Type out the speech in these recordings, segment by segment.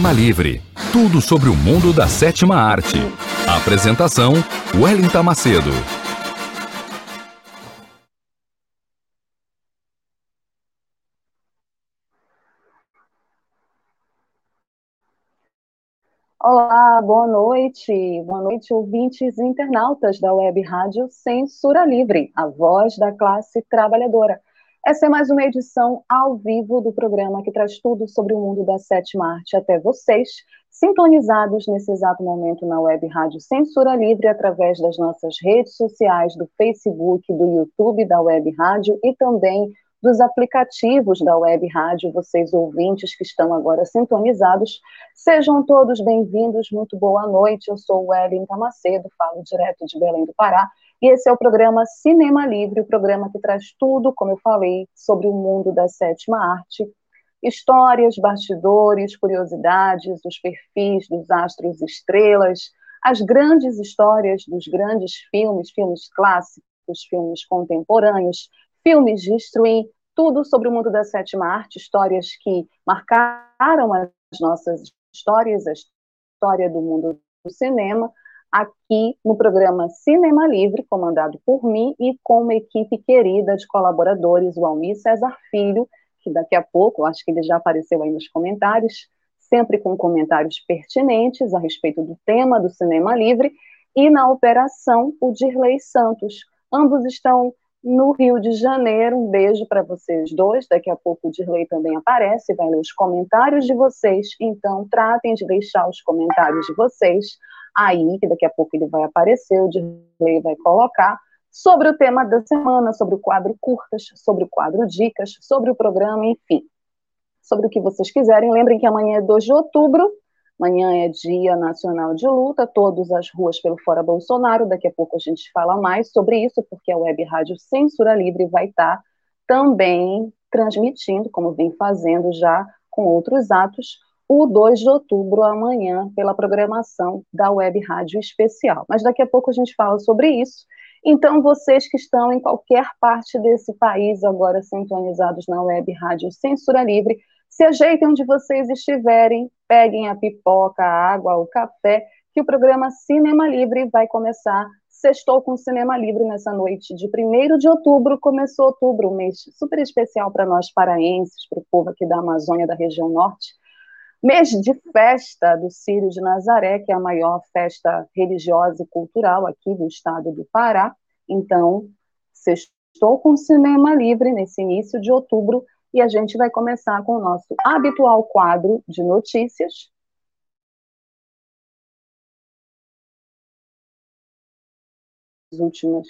Cinema Livre. Tudo sobre o mundo da sétima arte. Apresentação: Wellington Macedo. Olá, boa noite. Boa noite, ouvintes e internautas da Web Rádio Censura Livre, a voz da classe trabalhadora. Essa é mais uma edição ao vivo do programa que traz tudo sobre o mundo da sétima arte até vocês, sintonizados nesse exato momento na web Rádio Censura Livre através das nossas redes sociais, do Facebook, do YouTube da web rádio e também dos aplicativos da web rádio, vocês ouvintes que estão agora sintonizados. Sejam todos bem-vindos, muito boa noite. Eu sou Wellington Macedo, falo direto de Belém do Pará e esse é o programa Cinema Livre, o programa que traz tudo, como eu falei, sobre o mundo da sétima arte. Histórias, bastidores, curiosidades, os perfis dos astros estrelas, as grandes histórias dos grandes filmes, filmes clássicos, filmes contemporâneos, filmes de stream, tudo sobre o mundo da sétima arte, histórias que marcaram as nossas histórias, a história do mundo do cinema, aqui no programa Cinema Livre, comandado por mim e com uma equipe querida de colaboradores, o Almir César Filho, que daqui a pouco, acho que ele já apareceu aí nos comentários, sempre com comentários pertinentes a respeito do tema do Cinema Livre, e na operação o Dirley Santos. Ambos estão no Rio de Janeiro. Um beijo para vocês dois. Daqui a pouco o Dirley também aparece, vai ler os comentários de vocês. Então, tratem de deixar os comentários de vocês aí, que daqui a pouco ele vai aparecer, o Dirley vai colocar, sobre o tema da semana, sobre o quadro curtas, sobre o quadro dicas, sobre o programa, enfim, sobre o que vocês quiserem. Lembrem que amanhã é 2 de outubro, amanhã é Dia Nacional de Luta, todas as ruas pelo Fora Bolsonaro, daqui a pouco a gente fala mais sobre isso, porque a Web Rádio Censura Livre vai estar também transmitindo, como vem fazendo já com outros atos, o 2 de outubro, amanhã, pela programação da Web Rádio Especial. Mas daqui a pouco a gente fala sobre isso. Então, vocês que estão em qualquer parte desse país, agora sintonizados na Web Rádio Censura Livre, se ajeitem onde vocês estiverem, peguem a pipoca, a água, o café, que o programa Cinema Livre vai começar. Sextou com Cinema Livre nessa noite de 1 de outubro. Começou outubro, um mês super especial para nós paraenses, para o povo aqui da Amazônia, da região norte mês de festa do Círio de Nazaré, que é a maior festa religiosa e cultural aqui do estado do Pará. Então, estou com cinema livre nesse início de outubro e a gente vai começar com o nosso habitual quadro de notícias. As últimas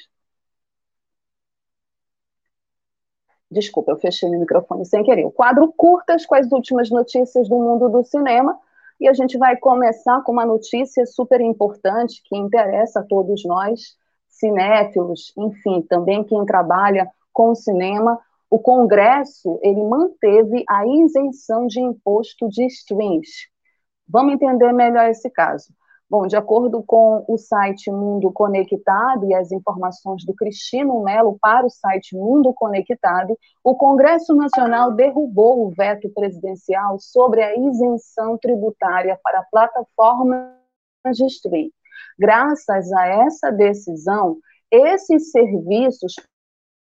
Desculpa, eu fechei meu microfone sem querer. O quadro Curtas com as últimas notícias do mundo do cinema. E a gente vai começar com uma notícia super importante que interessa a todos nós, cinéfilos, enfim, também quem trabalha com cinema. O Congresso ele manteve a isenção de imposto de streams. Vamos entender melhor esse caso. Bom, de acordo com o site Mundo Conectado e as informações do Cristino Melo para o site Mundo Conectado, o Congresso Nacional derrubou o veto presidencial sobre a isenção tributária para plataformas de streaming. Graças a essa decisão, esses serviços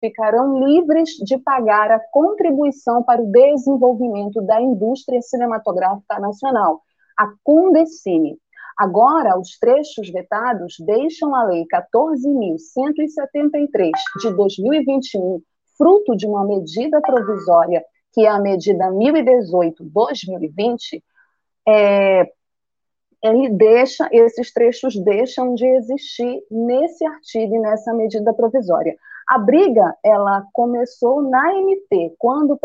ficarão livres de pagar a contribuição para o desenvolvimento da indústria cinematográfica nacional, a Condecine Agora, os trechos vetados deixam a Lei 14.173 de 2021, fruto de uma medida provisória que é a medida 1018-2020, é, ele deixa, esses trechos deixam de existir nesse artigo e nessa medida provisória. A briga, ela começou na MP, quando o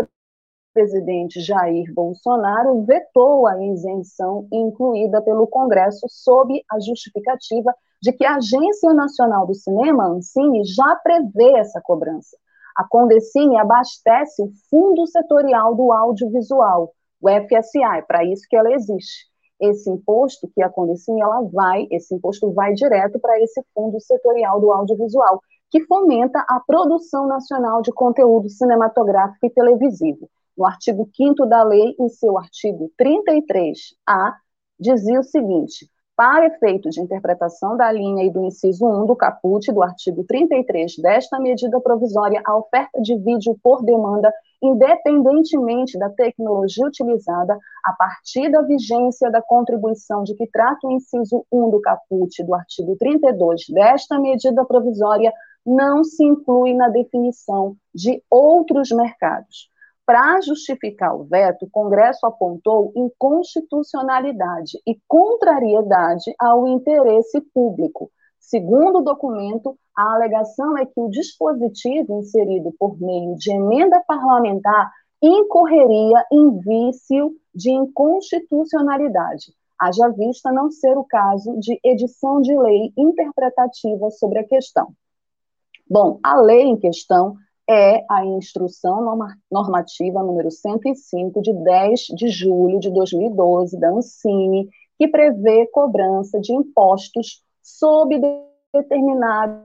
presidente Jair Bolsonaro vetou a isenção incluída pelo Congresso sob a justificativa de que a Agência Nacional do Cinema, Ancine, já prevê essa cobrança. A Condecine abastece o Fundo Setorial do Audiovisual, o FSA, é para isso que ela existe esse imposto que a Condecine, ela vai, esse imposto vai direto para esse fundo setorial do audiovisual, que fomenta a produção nacional de conteúdo cinematográfico e televisivo. No artigo 5 da lei, em seu artigo 33A, dizia o seguinte: para efeito de interpretação da linha e do inciso 1 do caput do artigo 33 desta medida provisória, a oferta de vídeo por demanda, independentemente da tecnologia utilizada, a partir da vigência da contribuição de que trata o inciso 1 do caput do artigo 32 desta medida provisória, não se inclui na definição de outros mercados para justificar o veto, o Congresso apontou inconstitucionalidade e contrariedade ao interesse público. Segundo o documento, a alegação é que o dispositivo inserido por meio de emenda parlamentar incorreria em vício de inconstitucionalidade, haja vista não ser o caso de edição de lei interpretativa sobre a questão. Bom, a lei em questão é a instrução normativa número 105 de 10 de julho de 2012 da Ancine, que prevê cobrança de impostos sob determinadas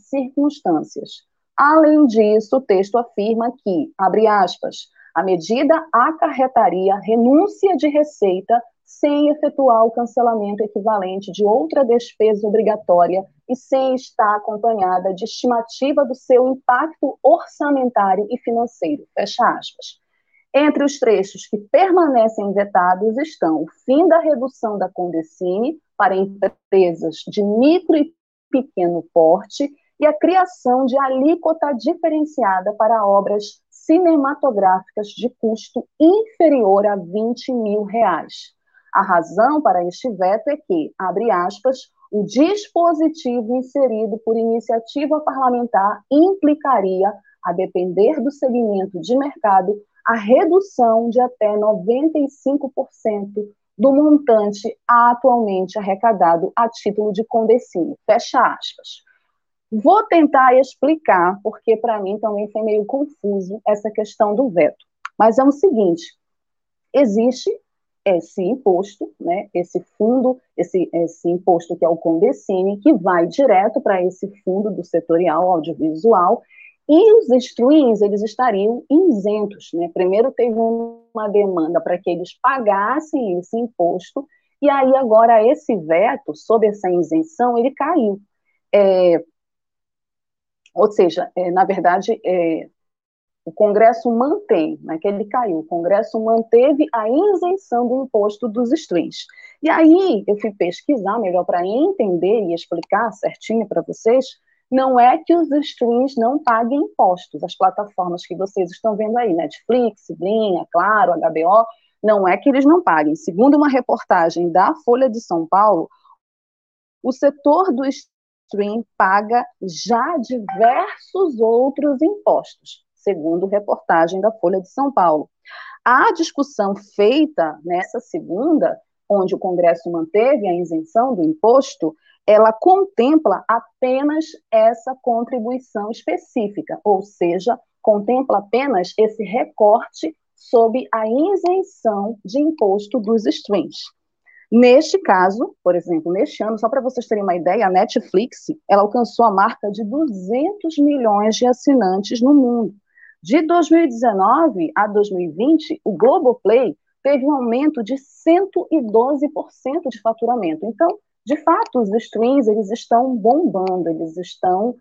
circunstâncias. Além disso, o texto afirma que, abre aspas, a medida acarretaria renúncia de receita sem efetuar o cancelamento equivalente de outra despesa obrigatória e sem estar acompanhada de estimativa do seu impacto orçamentário e financeiro. Fecha aspas. Entre os trechos que permanecem vetados estão o fim da redução da Condecine para empresas de micro e pequeno porte e a criação de alíquota diferenciada para obras cinematográficas de custo inferior a 20 mil reais. A razão para este veto é que, abre aspas, o dispositivo inserido por iniciativa parlamentar implicaria, a depender do segmento de mercado, a redução de até 95% do montante atualmente arrecadado a título de condecínio. Fecha aspas. Vou tentar explicar, porque para mim também foi meio confuso essa questão do veto. Mas é o seguinte: existe esse imposto, né, esse fundo, esse, esse imposto que é o Condecine, que vai direto para esse fundo do setorial audiovisual, e os streams, eles estariam isentos, né? Primeiro teve uma demanda para que eles pagassem esse imposto, e aí agora esse veto, sob essa isenção, ele caiu. É, ou seja, é, na verdade, é, o Congresso mantém, né, que ele caiu, o Congresso manteve a isenção do imposto dos streams. E aí eu fui pesquisar melhor para entender e explicar certinho para vocês, não é que os streams não paguem impostos, as plataformas que vocês estão vendo aí, Netflix, Blim, Claro, HBO, não é que eles não paguem. Segundo uma reportagem da Folha de São Paulo, o setor do stream paga já diversos outros impostos segundo reportagem da Folha de São Paulo. A discussão feita nessa segunda, onde o Congresso manteve a isenção do imposto, ela contempla apenas essa contribuição específica, ou seja, contempla apenas esse recorte sob a isenção de imposto dos streams. Neste caso, por exemplo, neste ano, só para vocês terem uma ideia, a Netflix, ela alcançou a marca de 200 milhões de assinantes no mundo. De 2019 a 2020, o Globoplay teve um aumento de 112% de faturamento. Então, de fato, os streams eles estão bombando, eles estão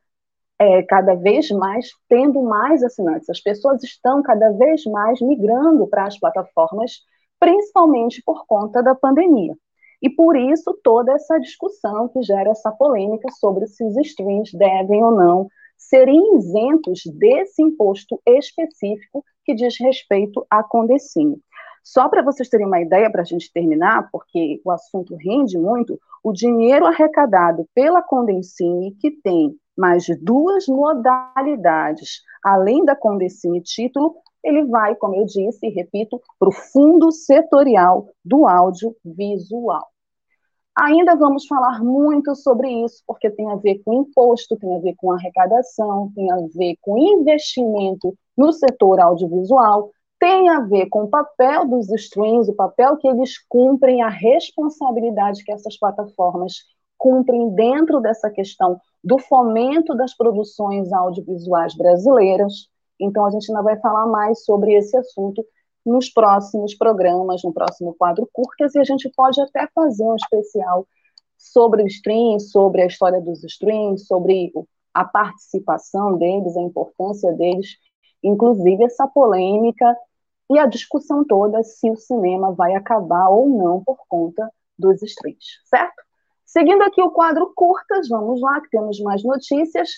é, cada vez mais tendo mais assinantes. As pessoas estão cada vez mais migrando para as plataformas, principalmente por conta da pandemia. E por isso toda essa discussão que gera essa polêmica sobre se os streams devem ou não serem isentos desse imposto específico que diz respeito à Condecine. Só para vocês terem uma ideia, para a gente terminar, porque o assunto rende muito, o dinheiro arrecadado pela Condecine, que tem mais de duas modalidades, além da Condecine título, ele vai, como eu disse e repito, para o Fundo Setorial do Audiovisual. Ainda vamos falar muito sobre isso, porque tem a ver com imposto, tem a ver com arrecadação, tem a ver com investimento no setor audiovisual, tem a ver com o papel dos streams, o papel que eles cumprem, a responsabilidade que essas plataformas cumprem dentro dessa questão do fomento das produções audiovisuais brasileiras. Então, a gente ainda vai falar mais sobre esse assunto nos próximos programas, no próximo quadro curtas, e a gente pode até fazer um especial sobre o stream, sobre a história dos streams, sobre a participação deles, a importância deles, inclusive essa polêmica e a discussão toda se o cinema vai acabar ou não por conta dos streams, certo? Seguindo aqui o quadro curtas, vamos lá, que temos mais notícias.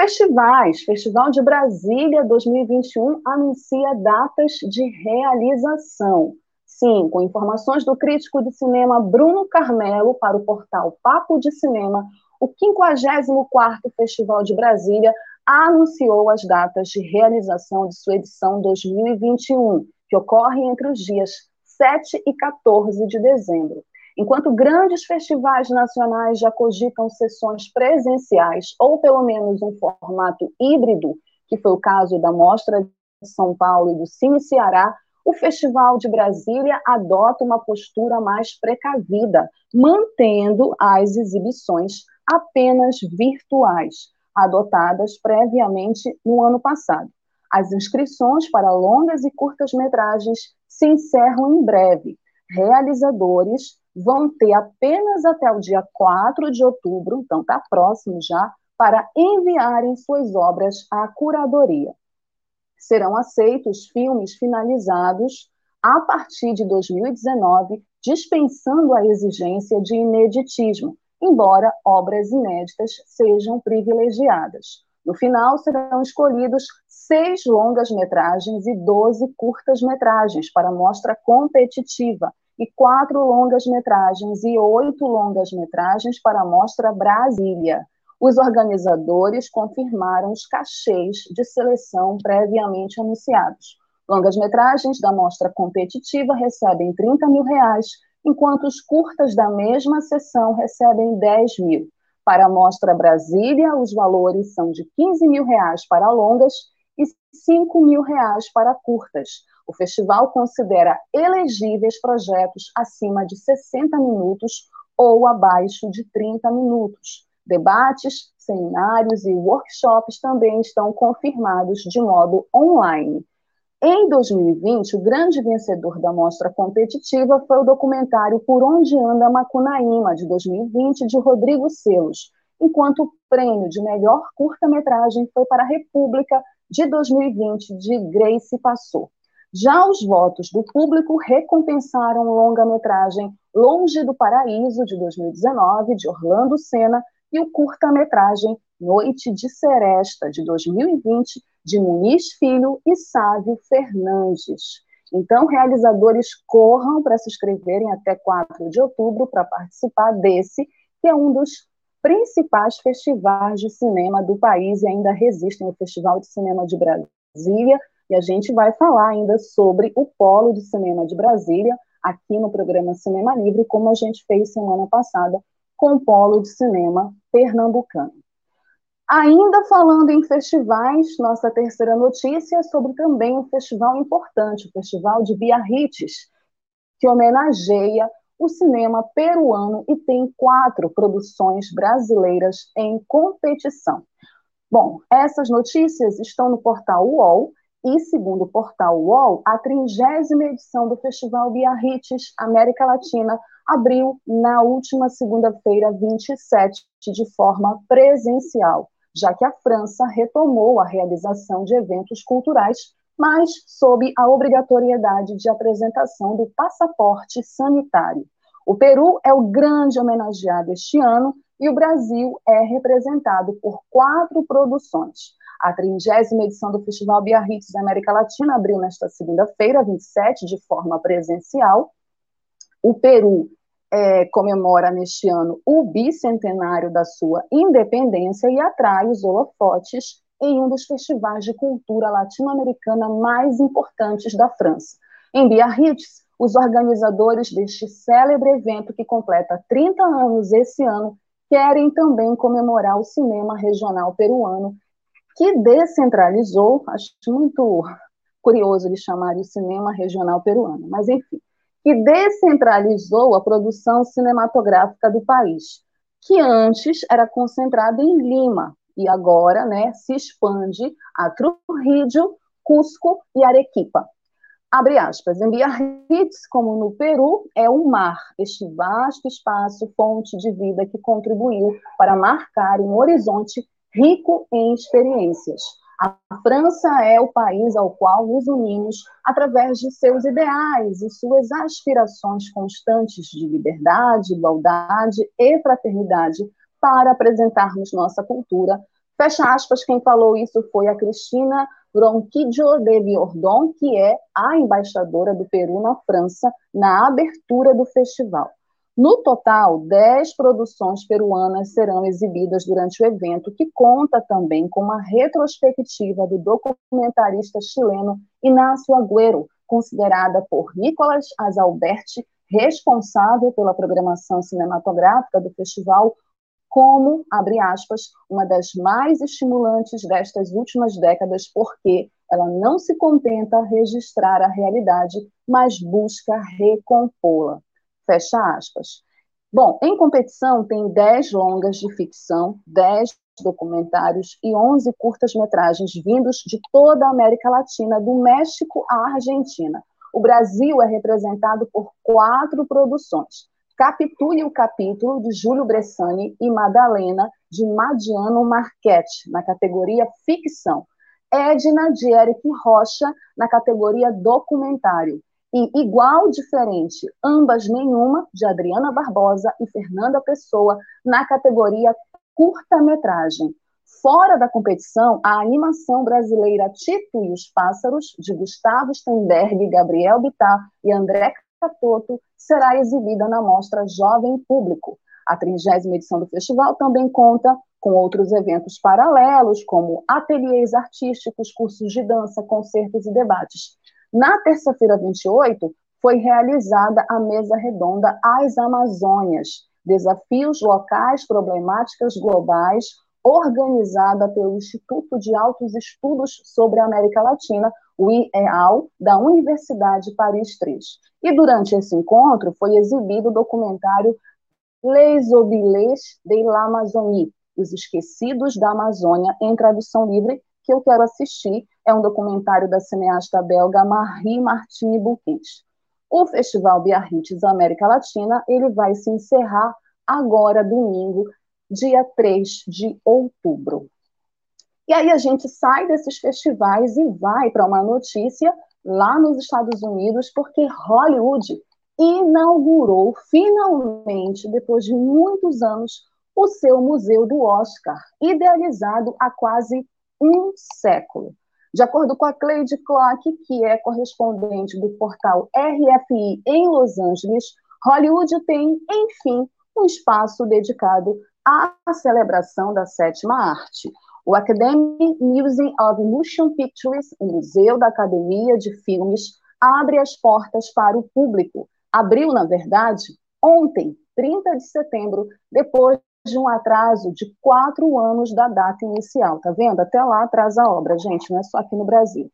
Festivais. Festival de Brasília 2021 anuncia datas de realização. Sim, com informações do crítico de cinema Bruno Carmelo para o portal Papo de Cinema, o 54º Festival de Brasília anunciou as datas de realização de sua edição 2021, que ocorre entre os dias 7 e 14 de dezembro. Enquanto grandes festivais nacionais já cogitam sessões presenciais, ou pelo menos um formato híbrido, que foi o caso da Mostra de São Paulo e do Cine Ceará, o Festival de Brasília adota uma postura mais precavida, mantendo as exibições apenas virtuais, adotadas previamente no ano passado. As inscrições para longas e curtas metragens se encerram em breve. Realizadores vão ter apenas até o dia 4 de outubro, então está próximo já, para enviarem suas obras à curadoria. Serão aceitos filmes finalizados a partir de 2019, dispensando a exigência de ineditismo, embora obras inéditas sejam privilegiadas. No final, serão escolhidos seis longas-metragens e doze curtas-metragens para mostra competitiva, e quatro longas-metragens e oito longas-metragens para a Mostra Brasília. Os organizadores confirmaram os cachês de seleção previamente anunciados. Longas-metragens da mostra competitiva recebem 30 mil reais, enquanto os curtas da mesma sessão recebem 10 mil. Para a Mostra Brasília, os valores são de 15 mil reais para longas e 5 mil reais para curtas. O festival considera elegíveis projetos acima de 60 minutos ou abaixo de 30 minutos. Debates, seminários e workshops também estão confirmados de modo online. Em 2020, o grande vencedor da mostra competitiva foi o documentário Por Onde Anda Macunaíma, de 2020, de Rodrigo Selos, enquanto o prêmio de melhor curta-metragem foi para a República, de 2020, de Grace Passou. Já os votos do público recompensaram longa-metragem Longe do Paraíso, de 2019, de Orlando Senna, e o curta-metragem Noite de Seresta, de 2020, de Muniz Filho e Sávio Fernandes. Então, realizadores corram para se inscreverem até 4 de outubro para participar desse, que é um dos principais festivais de cinema do país e ainda resistem o Festival de Cinema de Brasília, e a gente vai falar ainda sobre o Polo de Cinema de Brasília, aqui no programa Cinema Livre, como a gente fez semana passada com o Polo de Cinema Pernambucano. Ainda falando em festivais, nossa terceira notícia é sobre também um festival importante, o Festival de Biarrites, que homenageia o cinema peruano e tem quatro produções brasileiras em competição. Bom, essas notícias estão no portal UOL e, segundo o portal UOL, a trigésima edição do Festival Biarrites América Latina abriu na última segunda-feira, 27, de forma presencial, já que a França retomou a realização de eventos culturais, mas sob a obrigatoriedade de apresentação do passaporte sanitário. O Peru é o grande homenageado este ano, e o Brasil é representado por quatro produções. A 30 edição do Festival Biarritz da América Latina abriu nesta segunda-feira, 27, de forma presencial. O Peru é, comemora neste ano o bicentenário da sua independência e atrai os holofotes em um dos festivais de cultura latino-americana mais importantes da França. Em Biarritz, os organizadores deste célebre evento que completa 30 anos esse ano querem também comemorar o cinema regional peruano, que descentralizou, acho muito curioso ele chamar de cinema regional peruano, mas enfim, que descentralizou a produção cinematográfica do país, que antes era concentrada em Lima e agora né, se expande a Trujillo, Cusco e Arequipa. Abre aspas, em Biarritz, como no Peru, é o mar, este vasto espaço, fonte de vida que contribuiu para marcar um horizonte rico em experiências. A França é o país ao qual nos unimos através de seus ideais e suas aspirações constantes de liberdade, igualdade e fraternidade para apresentarmos nossa cultura. Fecha aspas, quem falou isso foi a Cristina Ronquillo de Biordon, que é a embaixadora do Peru na França, na abertura do festival. No total, 10 produções peruanas serão exibidas durante o evento, que conta também com uma retrospectiva do documentarista chileno Inácio Agüero, considerada por Nicolas Azalberti, responsável pela programação cinematográfica do festival, como, abre aspas, uma das mais estimulantes destas últimas décadas, porque ela não se contenta registrar a realidade, mas busca recompô-la. Fecha aspas. Bom, em competição tem 10 longas de ficção, 10 documentários e 11 curtas-metragens vindos de toda a América Latina, do México à Argentina. O Brasil é representado por quatro produções. Capitule o capítulo de Júlio Bressani e Madalena, de Madiano Marchetti, na categoria ficção. Edna de Eric Rocha, na categoria documentário e Igual Diferente, ambas nenhuma, de Adriana Barbosa e Fernanda Pessoa, na categoria curta-metragem. Fora da competição, a animação brasileira Tito e os Pássaros, de Gustavo Steinberg, Gabriel Bittar e André Catoto, será exibida na mostra Jovem Público. A 30 edição do festival também conta com outros eventos paralelos, como ateliês artísticos, cursos de dança, concertos e debates. Na terça-feira 28, foi realizada a mesa redonda As Amazônias, Desafios Locais, Problemáticas Globais, organizada pelo Instituto de Altos Estudos sobre a América Latina, o IEAL, da Universidade Paris III. E durante esse encontro foi exibido o documentário Les Oubliés de l'Amazonie, Os Esquecidos da Amazônia, em tradução livre, que eu quero assistir é um documentário da cineasta belga Marie Martine Bouquet. O Festival Biarritz América Latina ele vai se encerrar agora, domingo, dia 3 de outubro. E aí a gente sai desses festivais e vai para uma notícia lá nos Estados Unidos, porque Hollywood inaugurou finalmente, depois de muitos anos, o seu Museu do Oscar, idealizado há quase um século. De acordo com a Cleide Clark, que é correspondente do portal RFI em Los Angeles, Hollywood tem, enfim, um espaço dedicado à celebração da sétima arte. O Academy Museum of Motion Pictures, o Museu da Academia de Filmes, abre as portas para o público. Abriu, na verdade, ontem, 30 de setembro, depois de um atraso de quatro anos da data inicial, tá vendo? Até lá atrasa a obra, gente, não é só aqui no Brasil.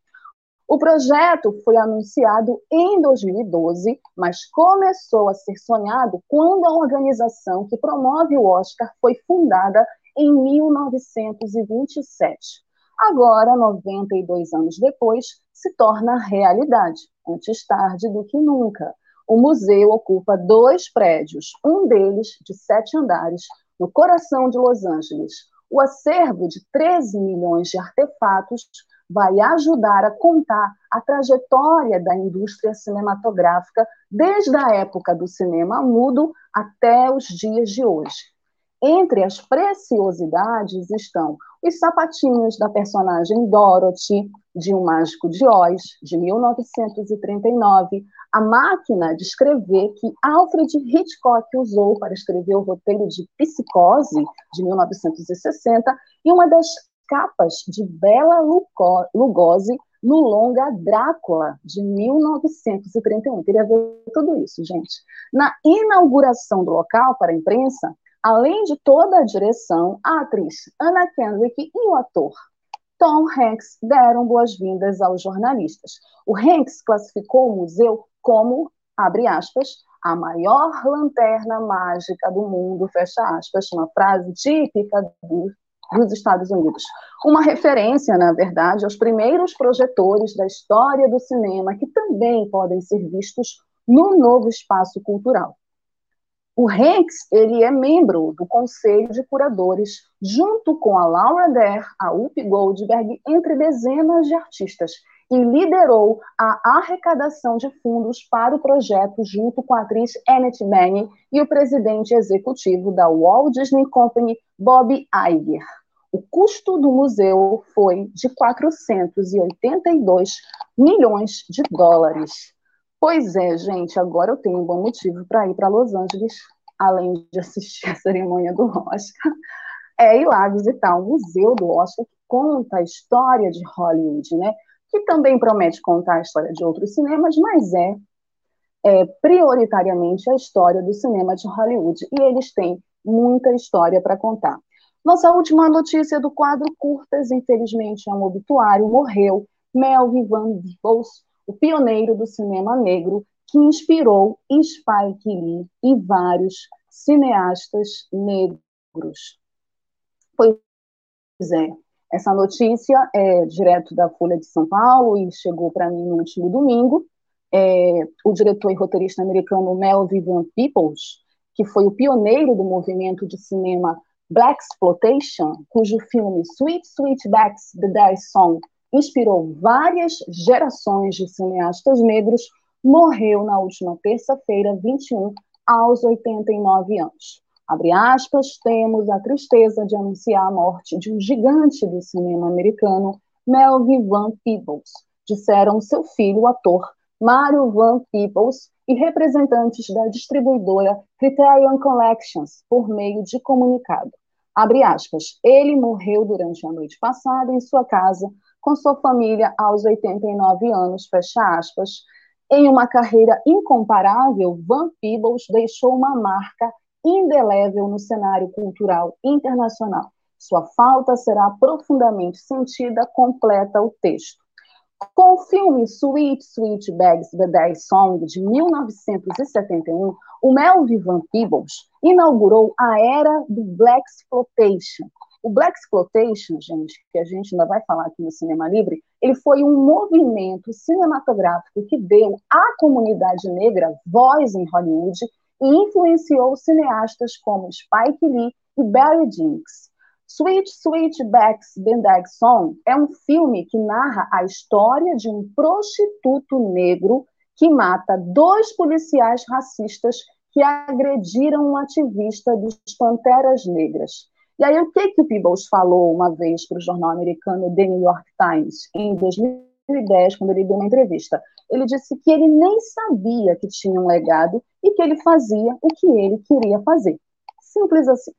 O projeto foi anunciado em 2012, mas começou a ser sonhado quando a organização que promove o Oscar foi fundada em 1927. Agora, 92 anos depois, se torna realidade, antes tarde do que nunca. O museu ocupa dois prédios, um deles de sete andares, no coração de Los Angeles. O acervo de 13 milhões de artefatos vai ajudar a contar a trajetória da indústria cinematográfica desde a época do cinema mudo até os dias de hoje. Entre as preciosidades estão os sapatinhos da personagem Dorothy, de Um Mágico de Oz, de 1939, a máquina de escrever que Alfred Hitchcock usou para escrever o roteiro de Psicose, de 1960, e uma das capas de Bela Lugosi no longa Drácula, de 1931. Queria ver tudo isso, gente. Na inauguração do local para a imprensa, além de toda a direção, a atriz Anna Kendrick e o ator Tom Hanks deram boas-vindas aos jornalistas. O Hanks classificou o museu como, abre aspas, a maior lanterna mágica do mundo, fecha aspas, uma frase típica do dos Estados Unidos. Uma referência, na verdade, aos primeiros projetores da história do cinema, que também podem ser vistos no novo espaço cultural. O Hanks ele é membro do conselho de curadores, junto com a Laura Dare, a Whoopi Goldberg, entre dezenas de artistas, e liderou a arrecadação de fundos para o projeto junto com a atriz Annette Bening e o presidente executivo da Walt Disney Company, Bob Iger. O custo do museu foi de 482 milhões de dólares. Pois é, gente, agora eu tenho um bom motivo para ir para Los Angeles, além de assistir a cerimônia do Oscar, é ir lá visitar o Museu do Oscar, que conta a história de Hollywood, né? Que também promete contar a história de outros cinemas, mas é, é prioritariamente a história do cinema de Hollywood. E eles têm muita história para contar. Nossa última notícia do quadro Curtas, infelizmente é um obituário, morreu Melvin Van Peebles, o pioneiro do cinema negro, que inspirou Spike Lee e vários cineastas negros. Pois é, essa notícia é direto da Folha de São Paulo e chegou para mim no último domingo. É, o diretor e roteirista americano Melvin Van Peebles, que foi o pioneiro do movimento de cinema Black Exploitation, cujo filme Sweet Sweetbacks The Dice Song inspirou várias gerações de cineastas negros, morreu na última terça-feira, 21, aos 89 anos. Abre aspas, temos a tristeza de anunciar a morte de um gigante do cinema americano, Melvin Van Peebles, disseram seu filho, o ator Mario Van Peebles, e representantes da distribuidora Criterion Collections, por meio de comunicado. Abre aspas. Ele morreu durante a noite passada em sua casa com sua família aos 89 anos, fecha aspas. Em uma carreira incomparável, Van Peebles deixou uma marca indelével no cenário cultural internacional. Sua falta será profundamente sentida, completa o texto. Com o filme Sweet Sweet Bags The Day Song, de 1971, o Melvin Van Peebles inaugurou a era do Black Exploitation. O Black Exploitation, gente, que a gente ainda vai falar aqui no Cinema Livre, ele foi um movimento cinematográfico que deu à comunidade negra voz em Hollywood e influenciou cineastas como Spike Lee e Barry Jenkins. Sweet Sweetbacks Bendag Song é um filme que narra a história de um prostituto negro que mata dois policiais racistas que agrediram um ativista dos Panteras Negras. E aí, o que, que o Peebles falou uma vez para o jornal americano The New York Times, em 2010, quando ele deu uma entrevista? Ele disse que ele nem sabia que tinha um legado e que ele fazia o que ele queria fazer. Simples assim.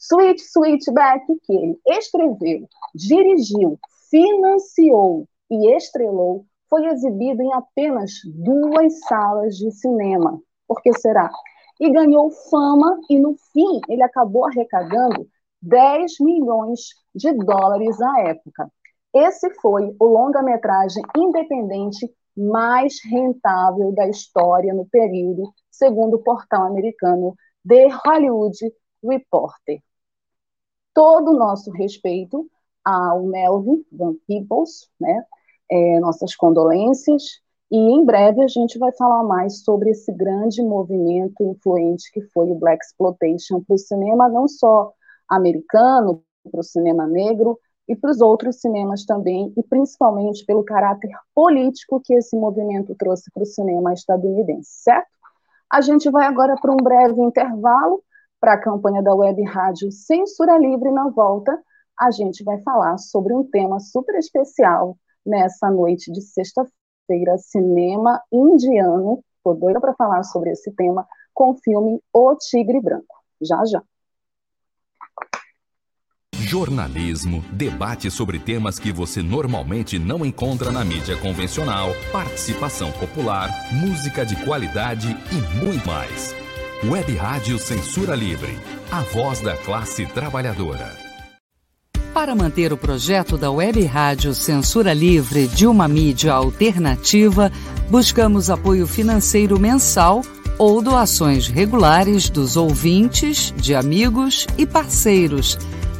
Sweet Sweetback, que ele escreveu, dirigiu, financiou e estrelou, foi exibido em apenas duas salas de cinema. Por que será? E ganhou fama e, no fim, ele acabou arrecadando 10 milhões de dólares à época. Esse foi o longa-metragem independente mais rentável da história no período, segundo o portal americano The Hollywood Reporter todo o nosso respeito ao Melvin Van Peebles, né? É, nossas condolências, e em breve a gente vai falar mais sobre esse grande movimento influente que foi o Black Exploitation para o cinema, não só americano, para o cinema negro, e para os outros cinemas também, e principalmente pelo caráter político que esse movimento trouxe para o cinema estadunidense, certo? A gente vai agora para um breve intervalo para a campanha da Web Rádio Censura Livre na volta, a gente vai falar sobre um tema super especial nessa noite de sexta-feira, cinema indiano. Estou doida para falar sobre esse tema com o filme O Tigre Branco. Já, já. Jornalismo, debate sobre temas que você normalmente não encontra na mídia convencional, participação popular, música de qualidade e muito mais. Web Rádio Censura Livre, a voz da classe trabalhadora. Para manter o projeto da Web Rádio Censura Livre de uma mídia alternativa, buscamos apoio financeiro mensal ou doações regulares dos ouvintes, de amigos e parceiros,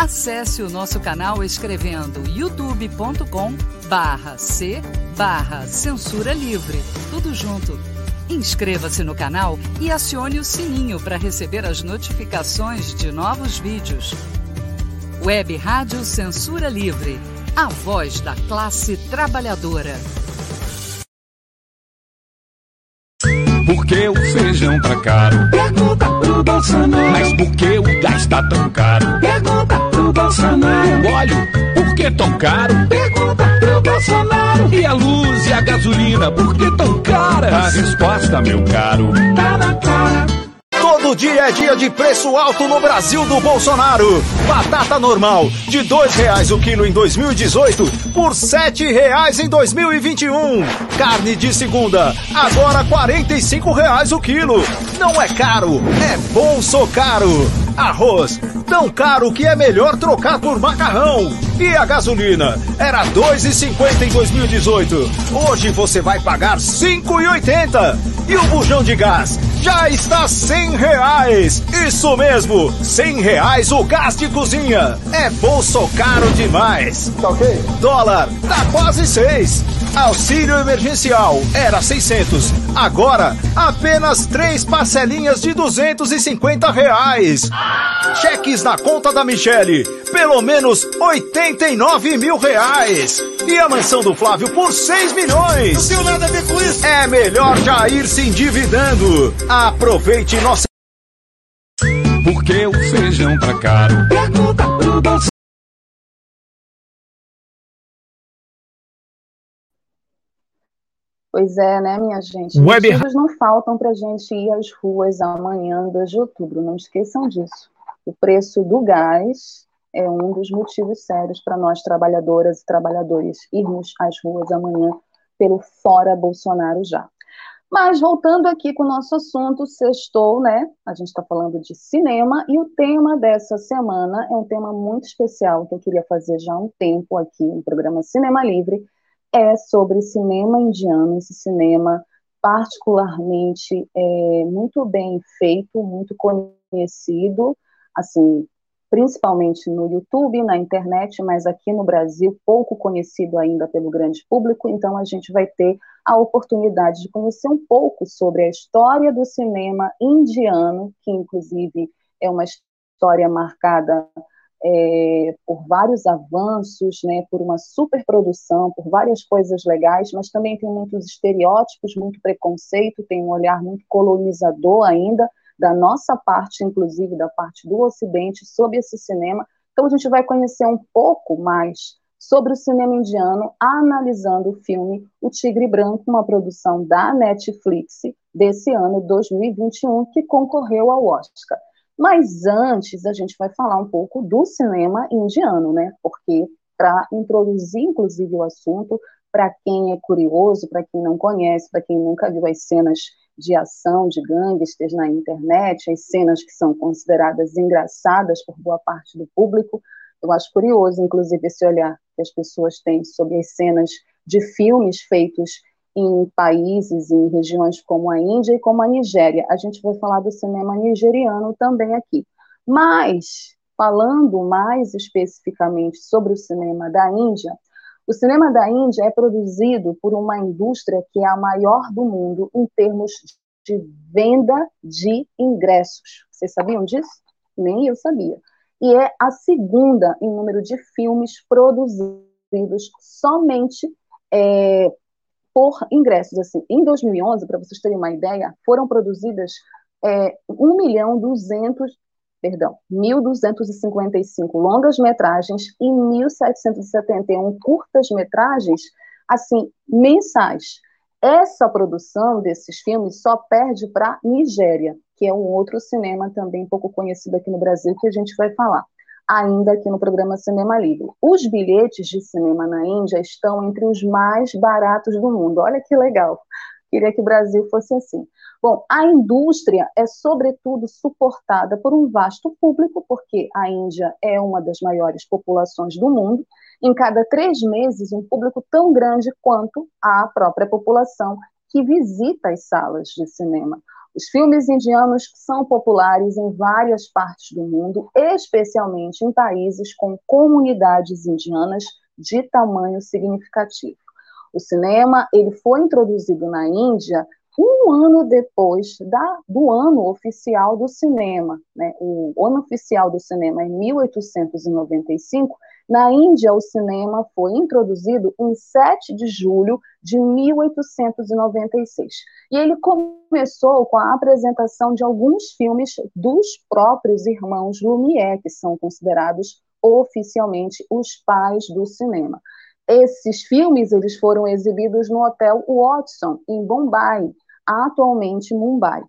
Acesse o nosso canal escrevendo youtube.com barra C barra Censura Livre. Tudo junto. Inscreva-se no canal e acione o sininho para receber as notificações de novos vídeos. Web Rádio Censura Livre a voz da classe trabalhadora. Por que o feijão tá caro? Pergunta pro Bolsonaro. Mas por que o gás tá tão caro? Pergunta pro Bolsonaro. Óleo, por que tão caro? Pergunta pro Bolsonaro. E a luz e a gasolina, por que tão caras? A resposta, meu caro, tá na cara. Todo dia é dia de preço alto no Brasil do Bolsonaro. Batata normal, de dois reais o quilo em 2018, por sete reais em 2021. Carne de segunda, agora quarenta e cinco reais o quilo. Não é caro, é bolso caro. Arroz, tão caro que é melhor trocar por macarrão. E a gasolina, era dois e cinquenta em 2018. Hoje você vai pagar cinco e oitenta. E o bujão de gás já está cem reais. Isso mesmo, cem reais o gás de cozinha. É bolso caro demais. Tá ok? Dólar, tá quase seis. Auxílio emergencial era 600, agora apenas três parcelinhas de 250 reais. Cheques na conta da Michele, pelo menos 89 mil reais. E a mansão do Flávio por 6 milhões. Não tenho nada a ver com isso. É melhor já ir se endividando. Aproveite nossa. Por que o feijão tá caro? Pergunta pro Bolsonaro. Pois é, né, minha gente? Web... Motivos não faltam para a gente ir às ruas amanhã, 2 de outubro. Não esqueçam disso. O preço do gás é um dos motivos sérios para nós, trabalhadoras e trabalhadores, irmos às ruas amanhã pelo Fora Bolsonaro já. Mas voltando aqui com o nosso assunto, sextou, né? A gente está falando de cinema e o tema dessa semana é um tema muito especial que eu queria fazer já há um tempo aqui no programa Cinema Livre, é sobre cinema indiano, esse cinema particularmente é, muito bem feito, muito conhecido, assim, principalmente no YouTube, na internet, mas aqui no Brasil pouco conhecido ainda pelo grande público, então a gente vai ter a oportunidade de conhecer um pouco sobre a história do cinema indiano, que inclusive é uma história marcada é, por vários avanços, né, por uma superprodução, por várias coisas legais, mas também tem muitos estereótipos, muito preconceito, tem um olhar muito colonizador ainda, da nossa parte, inclusive da parte do Ocidente, sobre esse cinema. Então a gente vai conhecer um pouco mais sobre o cinema indiano, analisando o filme O Tigre Branco, uma produção da Netflix desse ano 2021, que concorreu ao Oscar. Mas antes a gente vai falar um pouco do cinema indiano, né? Porque para introduzir, inclusive, o assunto, para quem é curioso, para quem não conhece, para quem nunca viu as cenas de ação de gangsters na internet, as cenas que são consideradas engraçadas por boa parte do público, eu acho curioso, inclusive, esse olhar que as pessoas têm sobre as cenas de filmes feitos em países, em regiões como a Índia e como a Nigéria. A gente vai falar do cinema nigeriano também aqui. Mas, falando mais especificamente sobre o cinema da Índia, o cinema da Índia é produzido por uma indústria que é a maior do mundo em termos de venda de ingressos. Vocês sabiam disso? Nem eu sabia. E é a segunda em número de filmes produzidos somente é, por ingressos. Assim, em 2011, para vocês terem uma ideia, foram produzidas é, 1 milhão 200, perdão, 1.255 longas-metragens e 1.771 curtas-metragens, assim, mensais. Essa produção desses filmes só perde para Nigéria, que é um outro cinema também pouco conhecido aqui no Brasil, que a gente vai falar ainda aqui no programa Cinema Livre. Os bilhetes de cinema na Índia estão entre os mais baratos do mundo. Olha que legal. Queria que o Brasil fosse assim. Bom, a indústria é, sobretudo, suportada por um vasto público, porque a Índia é uma das maiores populações do mundo. Em cada três meses, um público tão grande quanto a própria população que visita as salas de cinema. Os filmes indianos são populares em várias partes do mundo, especialmente em países com comunidades indianas de tamanho significativo. O cinema ele foi introduzido na Índia um ano depois da, do ano oficial do cinema. Né? O ano oficial do cinema é 1895. Na Índia, o cinema foi introduzido em 7 de julho de 1896. E ele começou com a apresentação de alguns filmes dos próprios irmãos Lumière, que são considerados oficialmente os pais do cinema. Esses filmes eles foram exibidos no Hotel Watson, em Bombay, atualmente Mumbai.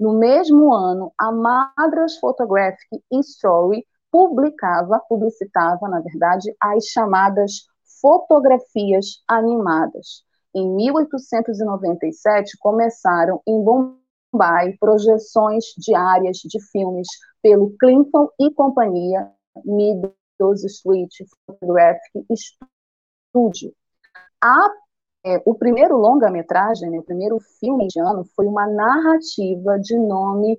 No mesmo ano, a Madras Photographic Story publicava, publicitava, na verdade, as chamadas fotografias animadas. Em 1897, começaram em Bombay projeções diárias de filmes pelo Clinton e companhia Meadows Street Photographic Studio. A, é, o primeiro longa-metragem, né, o primeiro filme indiano, foi uma narrativa de nome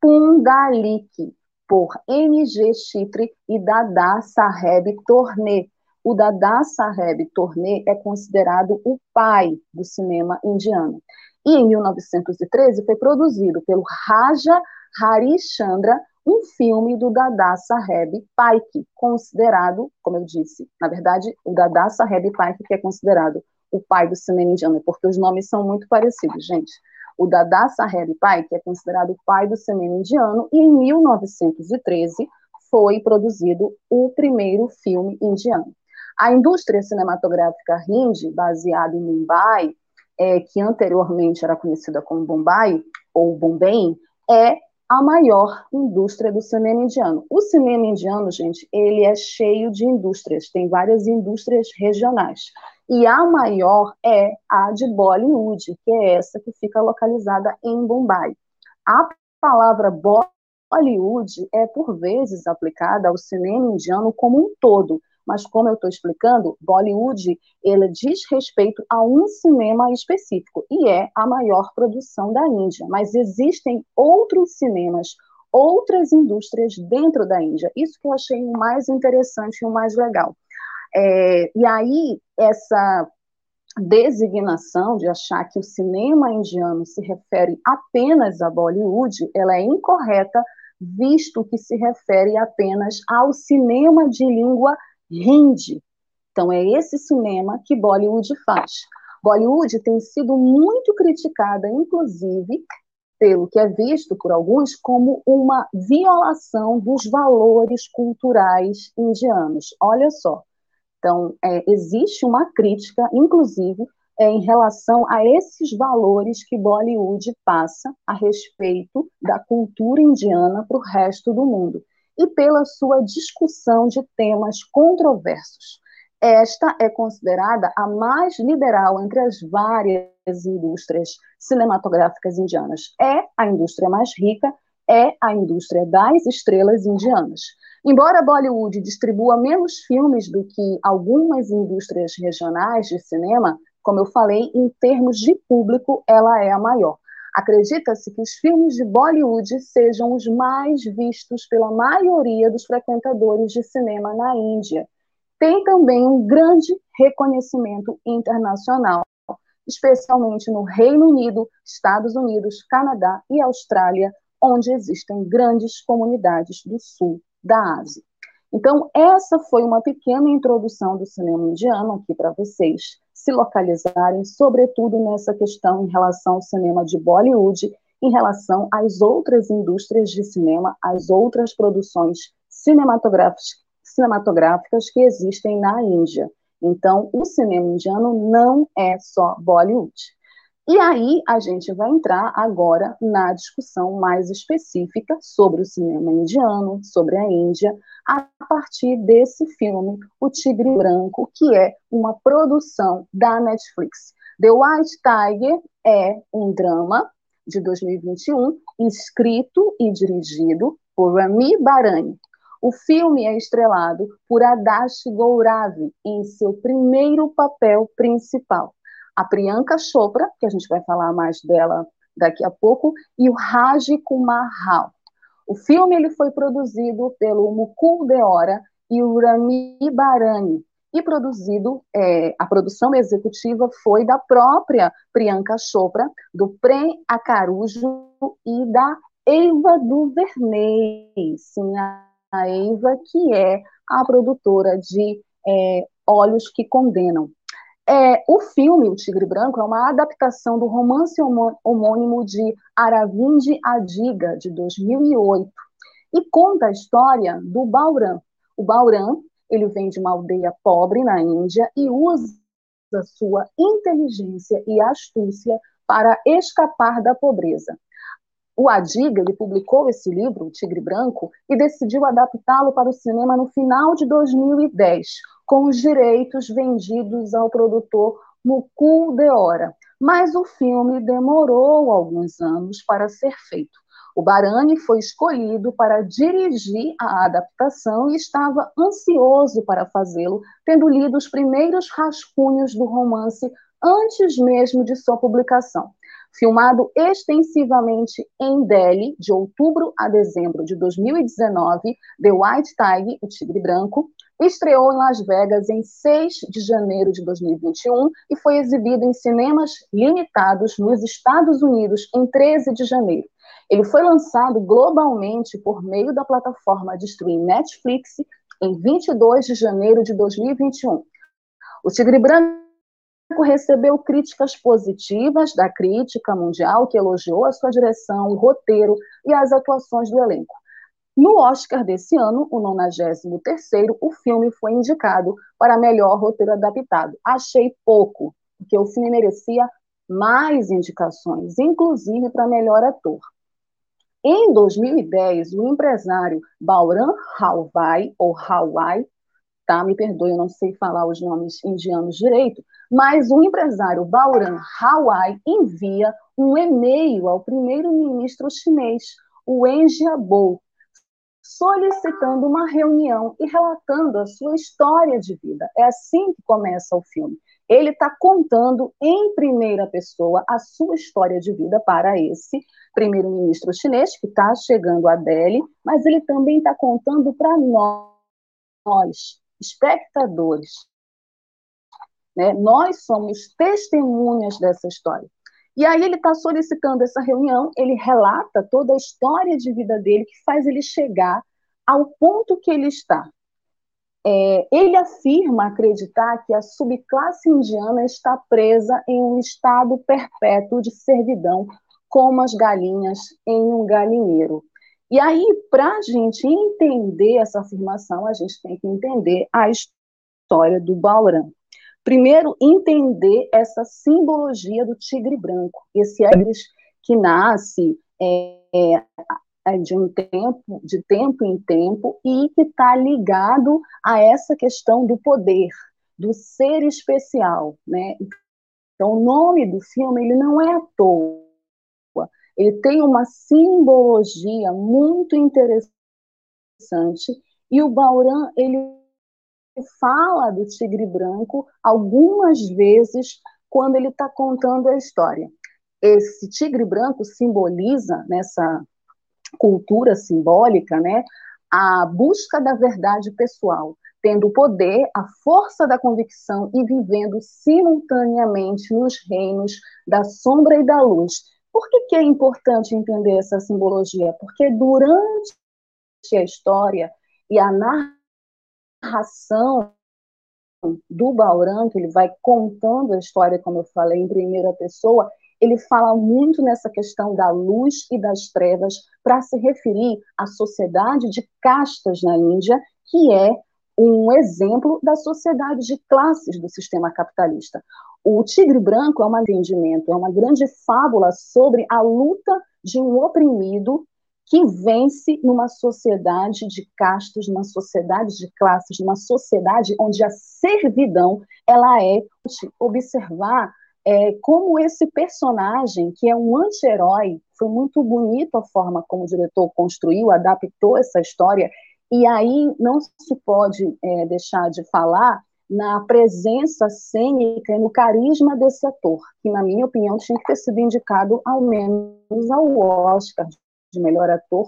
Pundalik, por M.G. Chitri e Dada Saheb Torne, o Dada Saheb Torne é considerado o pai do cinema indiano. E em 1913 foi produzido pelo Raja Harishchandra um filme do Dada Saheb Paik, considerado, como eu disse, na verdade, o Dada Saheb Paik que é considerado o pai do cinema indiano, porque os nomes são muito parecidos, gente. O Dada Saheb Paik é considerado o pai do cinema indiano e em 1913 foi produzido o primeiro filme indiano. A indústria cinematográfica hindi, baseada em Mumbai, é, que anteriormente era conhecida como Bombay, ou Bombay, é a maior indústria do cinema indiano. O cinema indiano, gente, ele é cheio de indústrias, tem várias indústrias regionais. E a maior é a de Bollywood, que é essa que fica localizada em Bombay. A palavra Bollywood é, por vezes, aplicada ao cinema indiano como um todo, mas como eu estou explicando, Bollywood ele diz respeito a um cinema específico e é a maior produção da Índia, mas existem outros cinemas, outras indústrias dentro da Índia. Isso que eu achei o mais interessante e o mais legal. É, e aí essa designação de achar que o cinema indiano se refere apenas a Bollywood, ela é incorreta visto que se refere apenas ao cinema de língua hindi. Então, é esse cinema que Bollywood faz. Bollywood tem sido muito criticada, inclusive, pelo que é visto por alguns como uma violação dos valores culturais indianos. Olha só. Então, é, existe uma crítica, inclusive, é, em relação a esses valores que Bollywood passa a respeito da cultura indiana para o resto do mundo e pela sua discussão de temas controversos. Esta é considerada a mais liberal entre as várias indústrias cinematográficas indianas. É a indústria mais rica, é a indústria das estrelas indianas. Embora Bollywood distribua menos filmes do que algumas indústrias regionais de cinema, como eu falei, em termos de público, ela é a maior. Acredita-se que os filmes de Bollywood sejam os mais vistos pela maioria dos frequentadores de cinema na Índia. Tem também um grande reconhecimento internacional, especialmente no Reino Unido, Estados Unidos, Canadá e Austrália, onde existem grandes comunidades do sul da Ásia. Então, essa foi uma pequena introdução do cinema indiano aqui para vocês se localizarem, sobretudo nessa questão em relação ao cinema de Bollywood, em relação às outras indústrias de cinema, às outras produções cinematográficas, cinematográficas que existem na Índia. Então, o cinema indiano não é só Bollywood. E aí a gente vai entrar agora na discussão mais específica sobre o cinema indiano, sobre a Índia, a partir desse filme, O Tigre Branco, que é uma produção da Netflix. The White Tiger é um drama de 2021, escrito e dirigido por Rami Barani. O filme é estrelado por Adash Gouravi em seu primeiro papel principal a Priyanka Chopra, que a gente vai falar mais dela daqui a pouco, e o Raj Kumar Rao. O filme ele foi produzido pelo Mukul Deora e o Rami Barani, e produzido, é, a produção executiva foi da própria Priyanka Chopra, do Prem Acarujo e da Eva Duvernay, sim, a Eva, que é a produtora de é, Olhos que Condenam. É, o filme O Tigre Branco é uma adaptação do romance homônimo de Aravind Adiga, de 2008, e conta a história do Bauran. O Bauran, ele vem de uma aldeia pobre na Índia e usa sua inteligência e astúcia para escapar da pobreza. O Adiga ele publicou esse livro, O Tigre Branco, e decidiu adaptá-lo para o cinema no final de 2010, com os direitos vendidos ao produtor Mukul Deora. Mas o filme demorou alguns anos para ser feito. O Barani foi escolhido para dirigir a adaptação e estava ansioso para fazê-lo, tendo lido os primeiros rascunhos do romance antes mesmo de sua publicação. Filmado extensivamente em Delhi, de outubro a dezembro de 2019, The White Tiger, o Tigre Branco, Estreou em Las Vegas em 6 de janeiro de 2021 e foi exibido em cinemas limitados nos Estados Unidos em 13 de janeiro. Ele foi lançado globalmente por meio da plataforma de streaming Netflix em 22 de janeiro de 2021. O Tigre Branco recebeu críticas positivas da crítica mundial, que elogiou a sua direção, o roteiro e as atuações do elenco. No Oscar desse ano, o 93º, o filme foi indicado para melhor roteiro adaptado. Achei pouco, porque o filme merecia mais indicações, inclusive para melhor ator. Em 2010, o empresário Bauran Hawai, ou Hawaii, tá? Me perdoe, eu não sei falar os nomes indianos direito, mas o empresário Bauran Hawai envia um e-mail ao primeiro-ministro chinês, o Wen Jiabao, solicitando uma reunião e relatando a sua história de vida. É assim que começa o filme. Ele está contando em primeira pessoa a sua história de vida para esse primeiro-ministro chinês que está chegando a Delhi, mas ele também está contando para nós, espectadores. Né? Nós somos testemunhas dessa história. E aí ele está solicitando essa reunião, ele relata toda a história de vida dele que faz ele chegar ao ponto que ele está. É, ele afirma acreditar que a subclasse indiana está presa em um estado perpétuo de servidão, como as galinhas em um galinheiro. E aí, para a gente entender essa afirmação, a gente tem que entender a história do Bauran. Primeiro, entender essa simbologia do tigre branco, esse Ares que nasce é, é, de um tempo, de tempo em tempo, e que está ligado a essa questão do poder, do ser especial, né? Então, o nome do filme ele não é à toa ele tem uma simbologia muito interessante e o Bauran ele fala do tigre branco algumas vezes quando ele está contando a história. Esse tigre branco simboliza nessa cultura simbólica, né, a busca da verdade pessoal, tendo o poder, a força da convicção e vivendo simultaneamente nos reinos da sombra e da luz, por que, que é importante entender essa simbologia? Porque durante a história e a narração do Bauran, que ele vai contando a história, como eu falei, em primeira pessoa, ele fala muito nessa questão da luz e das trevas para se referir à sociedade de castas na Índia, que é um exemplo da sociedade de classes do sistema capitalista. O Tigre Branco é um entendimento, é uma grande fábula sobre a luta de um oprimido que vence numa sociedade de castas, numa sociedade de classes, numa sociedade onde a servidão ela é observar é, como esse personagem, que é um anti-herói, foi muito bonito a forma como o diretor construiu, adaptou essa história, e aí não se pode é, deixar de falar na presença cênica e no carisma desse ator, que, na minha opinião, tinha que ter sido indicado ao menos ao Oscar de melhor ator,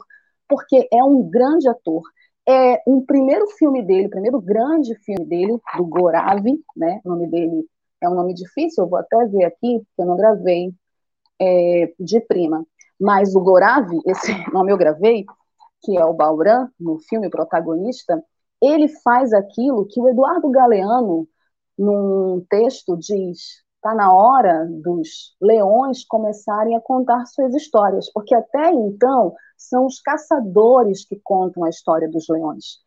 porque é um grande ator. É um primeiro filme dele, o primeiro grande filme dele, do Goravi, né? O nome dele é um nome difícil, eu vou até ver aqui, porque eu não gravei é, de prima. Mas o Goravi, esse nome eu gravei, que é o Bauran, no filme protagonista, ele faz aquilo que o Eduardo Galeano, num texto, diz: está na hora dos leões começarem a contar suas histórias, porque até então são os caçadores que contam a história dos leões.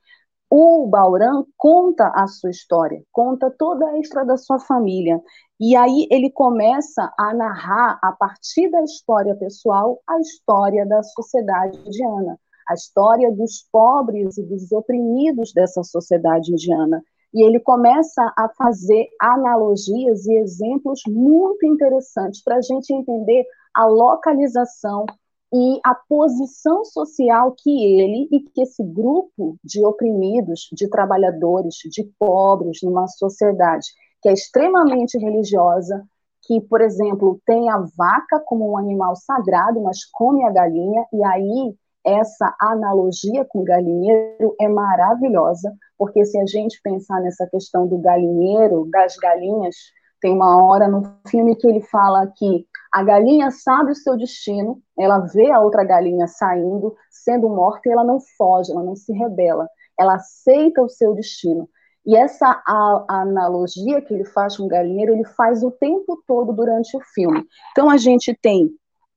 O Bauran conta a sua história, conta toda a história da sua família. E aí ele começa a narrar, a partir da história pessoal, a história da sociedade indiana a história dos pobres e dos oprimidos dessa sociedade indiana. E ele começa a fazer analogias e exemplos muito interessantes para a gente entender a localização e a posição social que ele e que esse grupo de oprimidos, de trabalhadores, de pobres numa sociedade que é extremamente religiosa, que, por exemplo, tem a vaca como um animal sagrado, mas come a galinha, e aí essa analogia com o galinheiro é maravilhosa, porque se a gente pensar nessa questão do galinheiro, das galinhas, tem uma hora no filme que ele fala que a galinha sabe o seu destino, ela vê a outra galinha saindo, sendo morta, e ela não foge, ela não se rebela, ela aceita o seu destino. E essa a, a analogia que ele faz com o galinheiro, ele faz o tempo todo durante o filme. Então a gente tem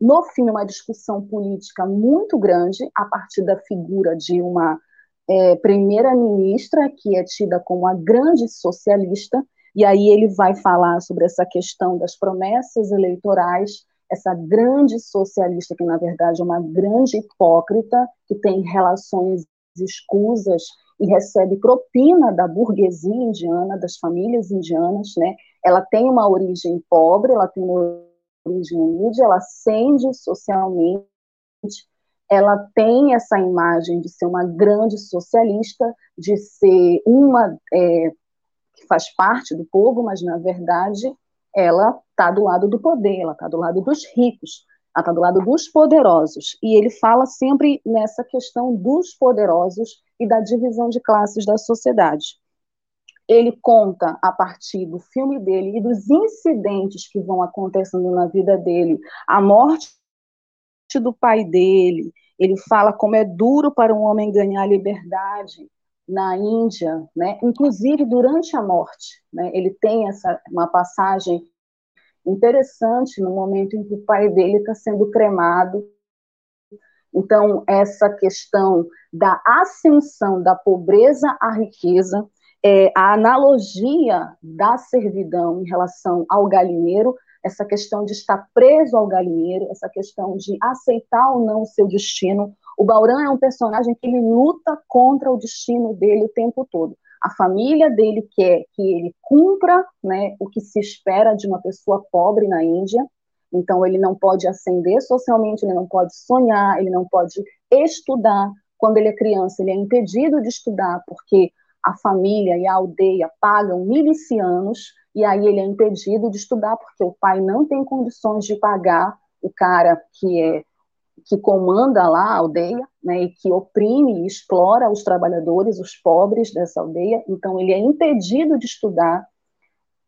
no filme, uma discussão política muito grande, a partir da figura de uma é, primeira-ministra, que é tida como a grande socialista, e aí ele vai falar sobre essa questão das promessas eleitorais, essa grande socialista, que na verdade é uma grande hipócrita, que tem relações escusas e recebe propina da burguesia indiana, das famílias indianas, né? Ela tem uma origem pobre, ela tem uma origem humilde, ela ascende socialmente, ela tem essa imagem de ser uma grande socialista, de ser uma é, que faz parte do povo, mas na verdade ela está do lado do poder, ela está do lado dos ricos, ela está do lado dos poderosos. E ele fala sempre nessa questão dos poderosos e da divisão de classes da sociedade. Ele conta a partir do filme dele e dos incidentes que vão acontecendo na vida dele, a morte do pai dele, ele fala como é duro para um homem ganhar liberdade na Índia, né? Inclusive durante a morte, né? Ele tem essa uma passagem interessante no momento em que o pai dele está sendo cremado. Então essa questão da ascensão da pobreza à riqueza, é, a analogia da servidão em relação ao galinheiro essa questão de estar preso ao galinheiro, essa questão de aceitar ou não o seu destino. O Bauran é um personagem que ele luta contra o destino dele o tempo todo. A família dele quer que ele cumpra né, o que se espera de uma pessoa pobre na Índia, então ele não pode ascender socialmente, ele não pode sonhar, ele não pode estudar. Quando ele é criança, ele é impedido de estudar porque a família e a aldeia pagam milicianos e aí ele é impedido de estudar porque o pai não tem condições de pagar o cara que é que comanda lá a aldeia, né, e que oprime e explora os trabalhadores, os pobres dessa aldeia. Então ele é impedido de estudar.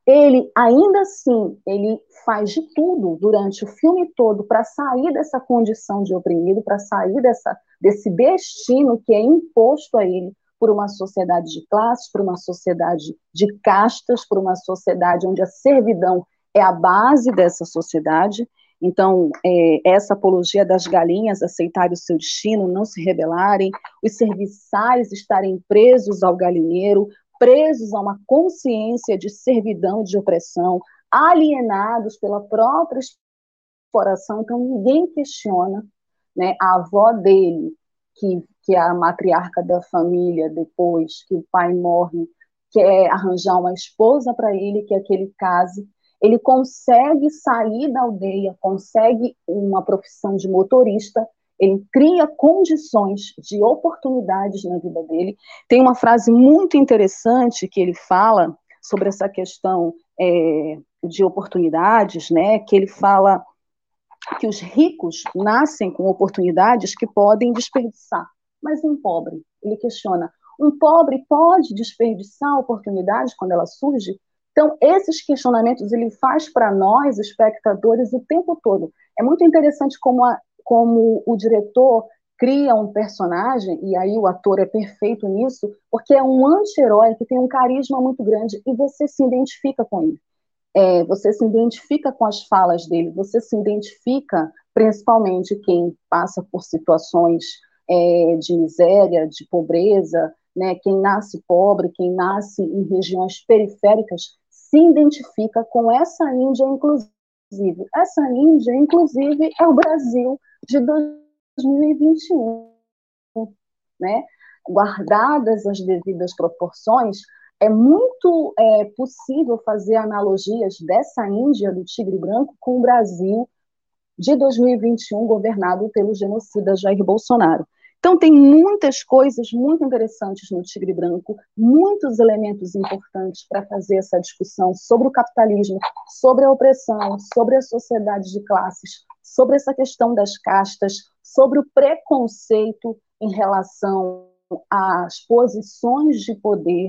Ele ainda assim, ele faz de tudo durante o filme todo para sair dessa condição de oprimido, para sair dessa desse destino que é imposto a ele por uma sociedade de classes, por uma sociedade de castas, por uma sociedade onde a servidão é a base dessa sociedade. Então, é, essa apologia das galinhas aceitarem o seu destino, não se rebelarem, os serviçais estarem presos ao galinheiro, presos a uma consciência de servidão, de opressão, alienados pela própria exploração, então ninguém questiona né, a avó dele, que, que é a matriarca da família, depois que o pai morre, quer arranjar uma esposa para ele, que é que ele case, ele consegue sair da aldeia, consegue uma profissão de motorista, ele cria condições de oportunidades na vida dele. Tem uma frase muito interessante que ele fala sobre essa questão é, de oportunidades, né? Que ele fala que os ricos nascem com oportunidades que podem desperdiçar, mas um pobre, ele questiona, um pobre pode desperdiçar oportunidades quando ela surge? Então, esses questionamentos ele faz para nós, espectadores, o tempo todo. É muito interessante como, a, como o diretor cria um personagem, e aí o ator é perfeito nisso, porque é um anti-herói que tem um carisma muito grande e você se identifica com ele é, você se identifica com as falas dele, você se identifica, principalmente quem passa por situações é, de miséria, de pobreza, né, quem nasce pobre, quem nasce em regiões periféricas, se identifica com essa Índia, inclusive. Essa Índia, inclusive, é o Brasil de 2021. Né? Guardadas as devidas proporções, é muito é, possível fazer analogias dessa Índia do tigre branco com o Brasil de 2021 governado pelo genocida Jair Bolsonaro. Então tem muitas coisas muito interessantes no Tigre Branco, muitos elementos importantes para fazer essa discussão sobre o capitalismo, sobre a opressão, sobre a sociedade de classes, sobre essa questão das castas, sobre o preconceito em relação às posições de poder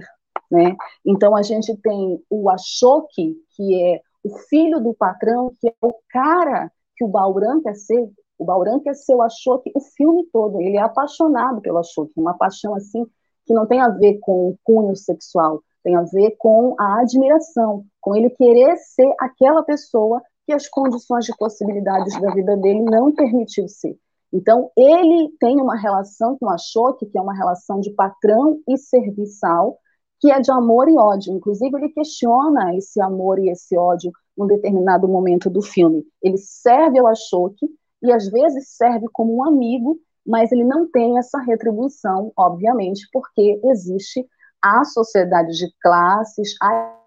né? Então a gente tem o Ashoki, que é o filho do patrão, que é o cara que o Bauran quer ser. O Bauran quer ser o Ashoki o filme todo. Ele é apaixonado pelo Ashoki, uma paixão assim que não tem a ver com o cunho sexual, tem a ver com a admiração, com ele querer ser aquela pessoa que as condições de possibilidades da vida dele não permitiu ser. Então, ele tem uma relação com o Ashoki, que é uma relação de patrão e serviçal, que é de amor e ódio. Inclusive, ele questiona esse amor e esse ódio num determinado momento do filme. Ele serve ao Ashoki e às vezes serve como um amigo, mas ele não tem essa retribuição, obviamente, porque existe a sociedade de classes, a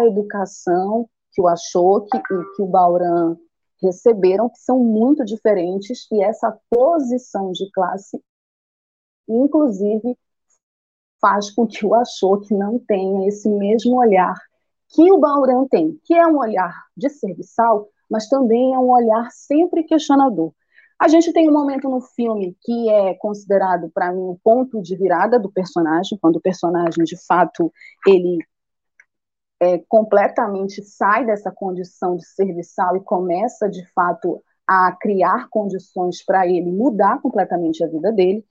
educação que o Ashoki e que o Bauran receberam, que são muito diferentes, e essa posição de classe, inclusive, faz com que o Ashoki não tenha esse mesmo olhar que o Bauran tem, que é um olhar de serviçal, mas também é um olhar sempre questionador. A gente tem um momento no filme que é considerado para mim o um ponto de virada do personagem, quando o personagem de fato ele é, completamente sai dessa condição de serviçal e começa, de fato, a criar condições para ele mudar completamente a vida dele.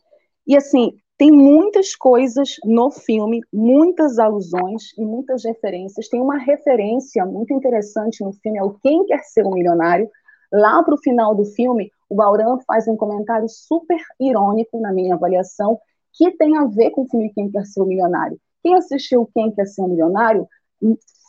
E, assim, tem muitas coisas no filme, muitas alusões e muitas referências. Tem uma referência muito interessante no filme, é o Quem Quer Ser um Milionário. Lá para o final do filme, o Bauran faz um comentário super irônico, na minha avaliação, que tem a ver com o filme Quem Quer Ser um Milionário. Quem assistiu Quem Quer Ser um Milionário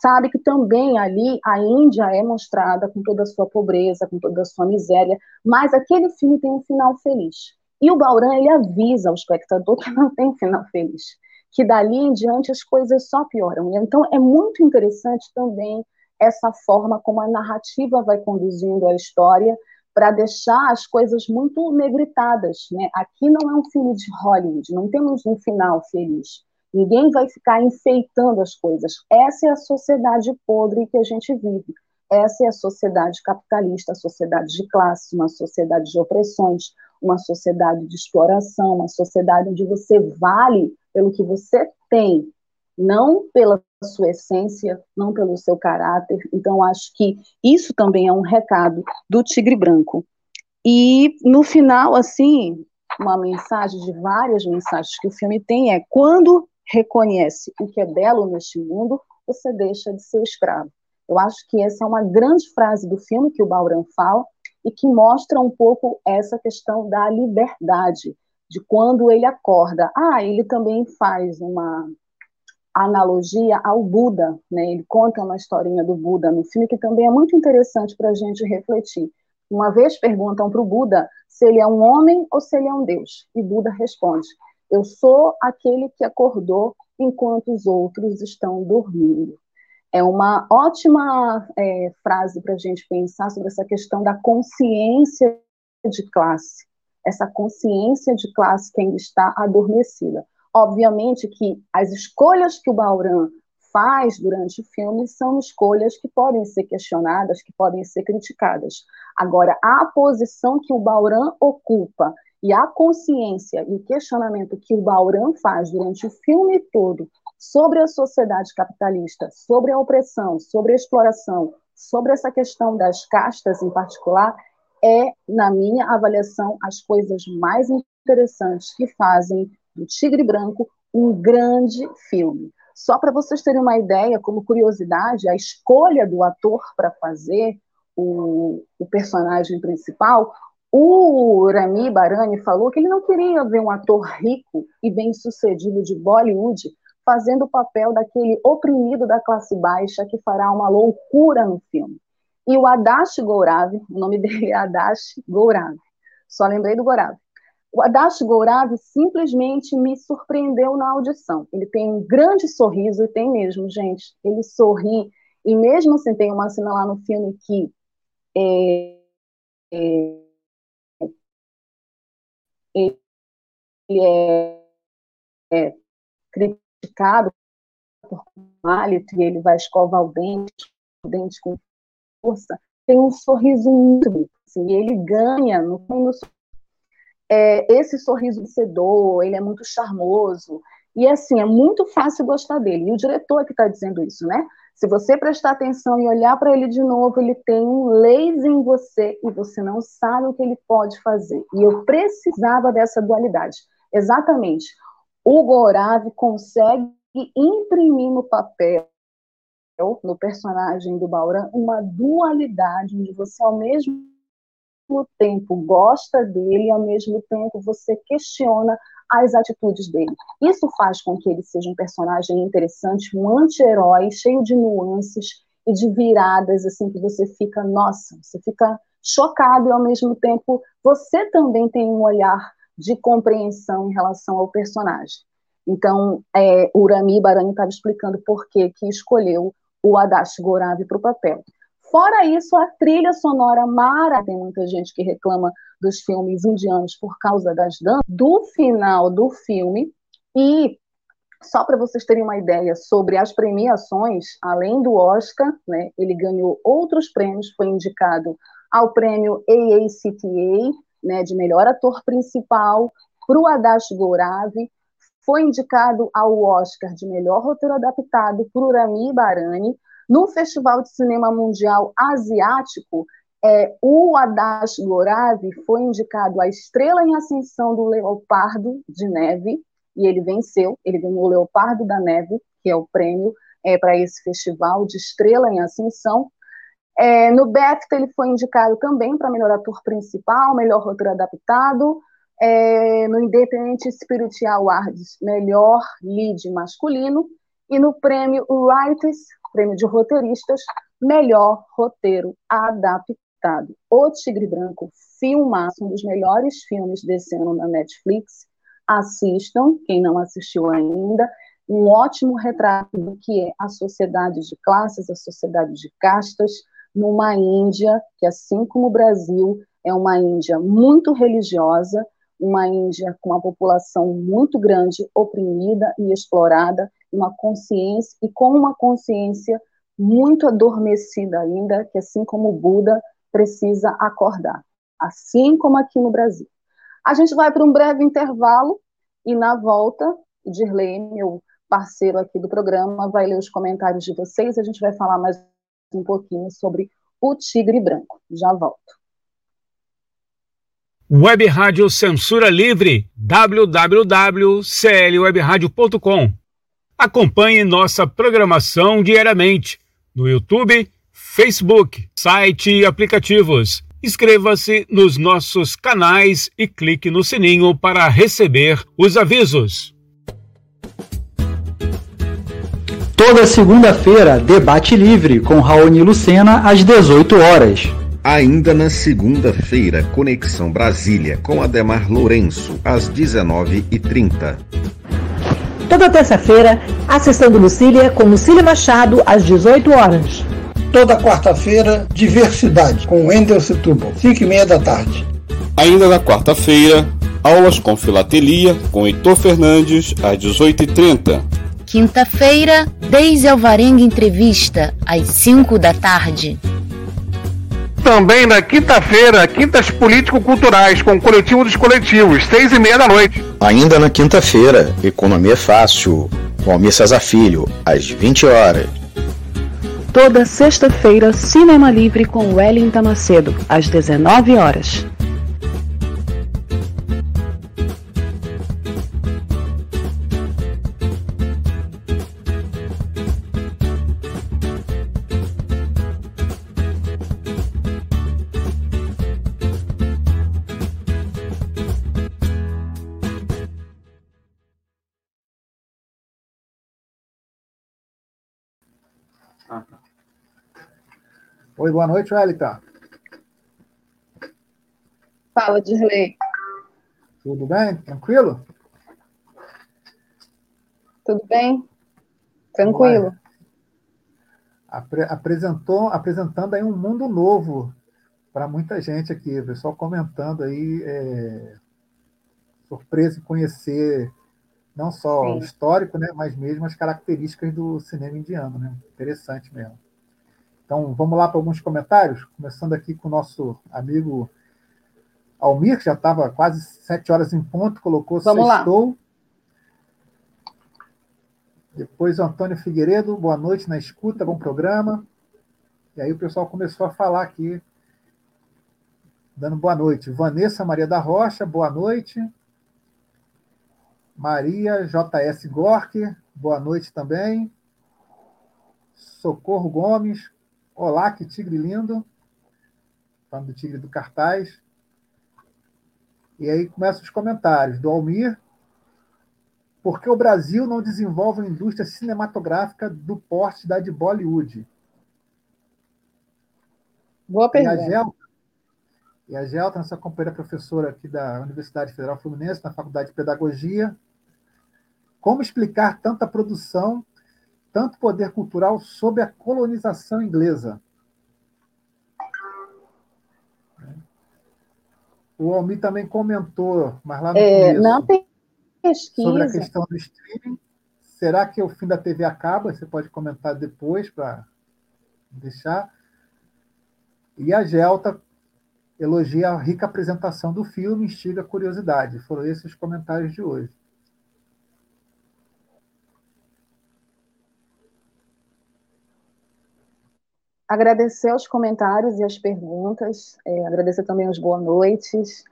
sabe que também ali a Índia é mostrada com toda a sua pobreza, com toda a sua miséria, mas aquele filme tem um final feliz. E o Bauran, ele avisa ao espectador que não tem final feliz, que dali em diante as coisas só pioram. Então é muito interessante também essa forma como a narrativa vai conduzindo a história para deixar as coisas muito negritadas, né? Aqui não é um filme de Hollywood, não temos um final feliz. Ninguém vai ficar enfeitando as coisas. Essa é a sociedade podre que a gente vive. Essa é a sociedade capitalista, a sociedade de classe, uma sociedade de opressões, uma sociedade de exploração, uma sociedade onde você vale pelo que você tem, não pela sua essência, não pelo seu caráter. Então, acho que isso também é um recado do Tigre Branco. E, no final, assim, uma mensagem de várias mensagens que o filme tem é quando reconhece o que é belo neste mundo, você deixa de ser escravo. Eu acho que essa é uma grande frase do filme que o Bauran fala e que mostra um pouco essa questão da liberdade, de quando ele acorda. Ah, ele também faz uma analogia ao Buda, né? Ele conta uma historinha do Buda no filme que também é muito interessante para a gente refletir. Uma vez perguntam para o Buda se ele é um homem ou se ele é um Deus, e Buda responde: eu sou aquele que acordou enquanto os outros estão dormindo. É uma ótima é, frase para a gente pensar sobre essa questão da consciência de classe, essa consciência de classe que ainda está adormecida. Obviamente que as escolhas que o Bauran faz durante o filme são escolhas que podem ser questionadas, que podem ser criticadas. Agora, a posição que o Bauran ocupa e a consciência e o questionamento que o Bauran faz durante o filme todo sobre a sociedade capitalista, sobre a opressão, sobre a exploração, sobre essa questão das castas em particular, é, na minha avaliação, as coisas mais interessantes que fazem do Tigre Branco um grande filme. Só para vocês terem uma ideia, como curiosidade, a escolha do ator para fazer o, o personagem principal o Rami Barani falou que ele não queria ver um ator rico e bem-sucedido de Bollywood fazendo o papel daquele oprimido da classe baixa que fará uma loucura no filme. E o Adash Gourav, o nome dele é Adash Gourav, só lembrei do Gourav. O Adash Gourav simplesmente me surpreendeu na audição. Ele tem um grande sorriso, e tem mesmo, gente. Ele sorri, e mesmo assim tem uma cena lá no filme que é, é, ele é, é criticado por hálito e ele vai escovar o dente, o dente com força, tem um sorriso muito bonito, assim, ele ganha no, no é, esse sorriso vencedor, ele é muito charmoso, e assim, é muito fácil gostar dele, e o diretor é que está dizendo isso, né? Se você prestar atenção e olhar para ele de novo, ele tem um laser em você e você não sabe o que ele pode fazer. E eu precisava dessa dualidade. Exatamente. O Gorav consegue imprimir no papel, no personagem do Bauran, uma dualidade onde você ao mesmo tempo gosta dele e ao mesmo tempo você questiona as atitudes dele. Isso faz com que ele seja um personagem interessante, um anti-herói, cheio de nuances e de viradas, assim, que você fica, nossa, você fica chocado e ao mesmo tempo você também tem um olhar de compreensão em relação ao personagem. Então, é, o Rami Barani estava explicando por que, que escolheu o Adash Gorav para o papel. Fora isso, a trilha sonora mara, tem muita gente que reclama dos filmes indianos por causa das danças, do final do filme, e só para vocês terem uma ideia sobre as premiações, além do Oscar, né, ele ganhou outros prêmios, foi indicado ao prêmio AACTA, né, de melhor ator principal, para o Adash Gourav, foi indicado ao Oscar de melhor roteiro adaptado por Urami Barani. No Festival de Cinema Mundial Asiático, é, o Adash Goravi foi indicado a estrela em ascensão do Leopardo de Neve, e ele venceu, ele ganhou o Leopardo da Neve, que é o prêmio é, para esse festival de estrela em ascensão. É, no BAFTA ele foi indicado também para melhor ator principal, melhor roteiro adaptado, é, no Independent Spirit Awards, melhor lead masculino, e no prêmio Writers, prêmio de roteiristas, melhor roteiro adaptado. O Tigre Branco, filmaço, um dos melhores filmes desse ano na Netflix. Assistam, quem não assistiu ainda. Um ótimo retrato do que é a sociedade de classes, a sociedade de castas, numa Índia que, assim como o Brasil, é uma Índia muito religiosa, uma Índia com uma população muito grande, oprimida e explorada, uma consciência e com uma consciência muito adormecida ainda, que assim como o Buda precisa acordar, assim como aqui no Brasil. A gente vai para um breve intervalo e na volta, Dirley, meu parceiro aqui do programa, vai ler os comentários de vocês. A gente vai falar mais um pouquinho sobre o tigre branco. Já volto. Web Rádio Censura Livre, www.clwebradio.com. Acompanhe nossa programação diariamente no YouTube, Facebook, site e aplicativos. Inscreva-se nos nossos canais e clique no sininho para receber os avisos. Toda segunda-feira, debate livre com Raoni Lucena às 18 horas. Ainda na segunda-feira, Conexão Brasília com Ademar Lourenço, às 19h30. Toda terça-feira, a sessão do Lucília com Lucília Machado, às 18 horas. Toda quarta-feira, Diversidade, com Wendel Setúbal, 5 e meia da tarde. Ainda na quarta-feira, aulas com filatelia com Heitor Fernandes, às 18h30. Quinta-feira, Deise Alvarenga Entrevista, às 5 da tarde. Também na quinta-feira, Quintas Político-Culturais, com o Coletivo dos Coletivos, seis e meia da noite. Ainda na quinta-feira, Economia Fácil, com Almir Cesar Filho, às 20 horas. Toda sexta-feira, Cinema Livre com Wellington Macedo, às 19 horas. Oi, boa noite, Wellington. Fala, Dirley. Tudo bem? Tranquilo? Tudo bem? Tranquilo. Apre apresentou, apresentando aí um mundo novo para muita gente aqui. O pessoal comentando aí, é, surpresa em conhecer não só Sim. o histórico, né, mas mesmo as características do cinema indiano. Né? Interessante mesmo. Então, vamos lá para alguns comentários, começando aqui com o nosso amigo Almir, que já estava quase sete horas em ponto, colocou vamos sextou. Lá. Depois o Antônio Figueiredo, boa noite na escuta, bom programa. E aí o pessoal começou a falar aqui, dando boa noite. Vanessa Maria da Rocha, boa noite. Maria JS Gork, boa noite também. Socorro Gomes, Olá, que tigre lindo. Falando do tigre do cartaz. E aí começam os comentários do Almir. Por que o Brasil não desenvolve uma indústria cinematográfica do porte da de Bollywood? Boa pergunta. E a Gelta, e a Gelta nossa companheira professora aqui da Universidade Federal Fluminense, na Faculdade de Pedagogia, como explicar tanta produção tanto poder cultural sob a colonização inglesa. O Almi também comentou, mas lá no é, começo, não tem pesquisa. sobre a questão do streaming. Será que o fim da TV acaba? Você pode comentar depois para deixar. E a Gelta elogia a rica apresentação do filme, instiga a curiosidade. Foram esses os comentários de hoje. Agradecer os comentários e as perguntas, é, agradecer também as boas noites.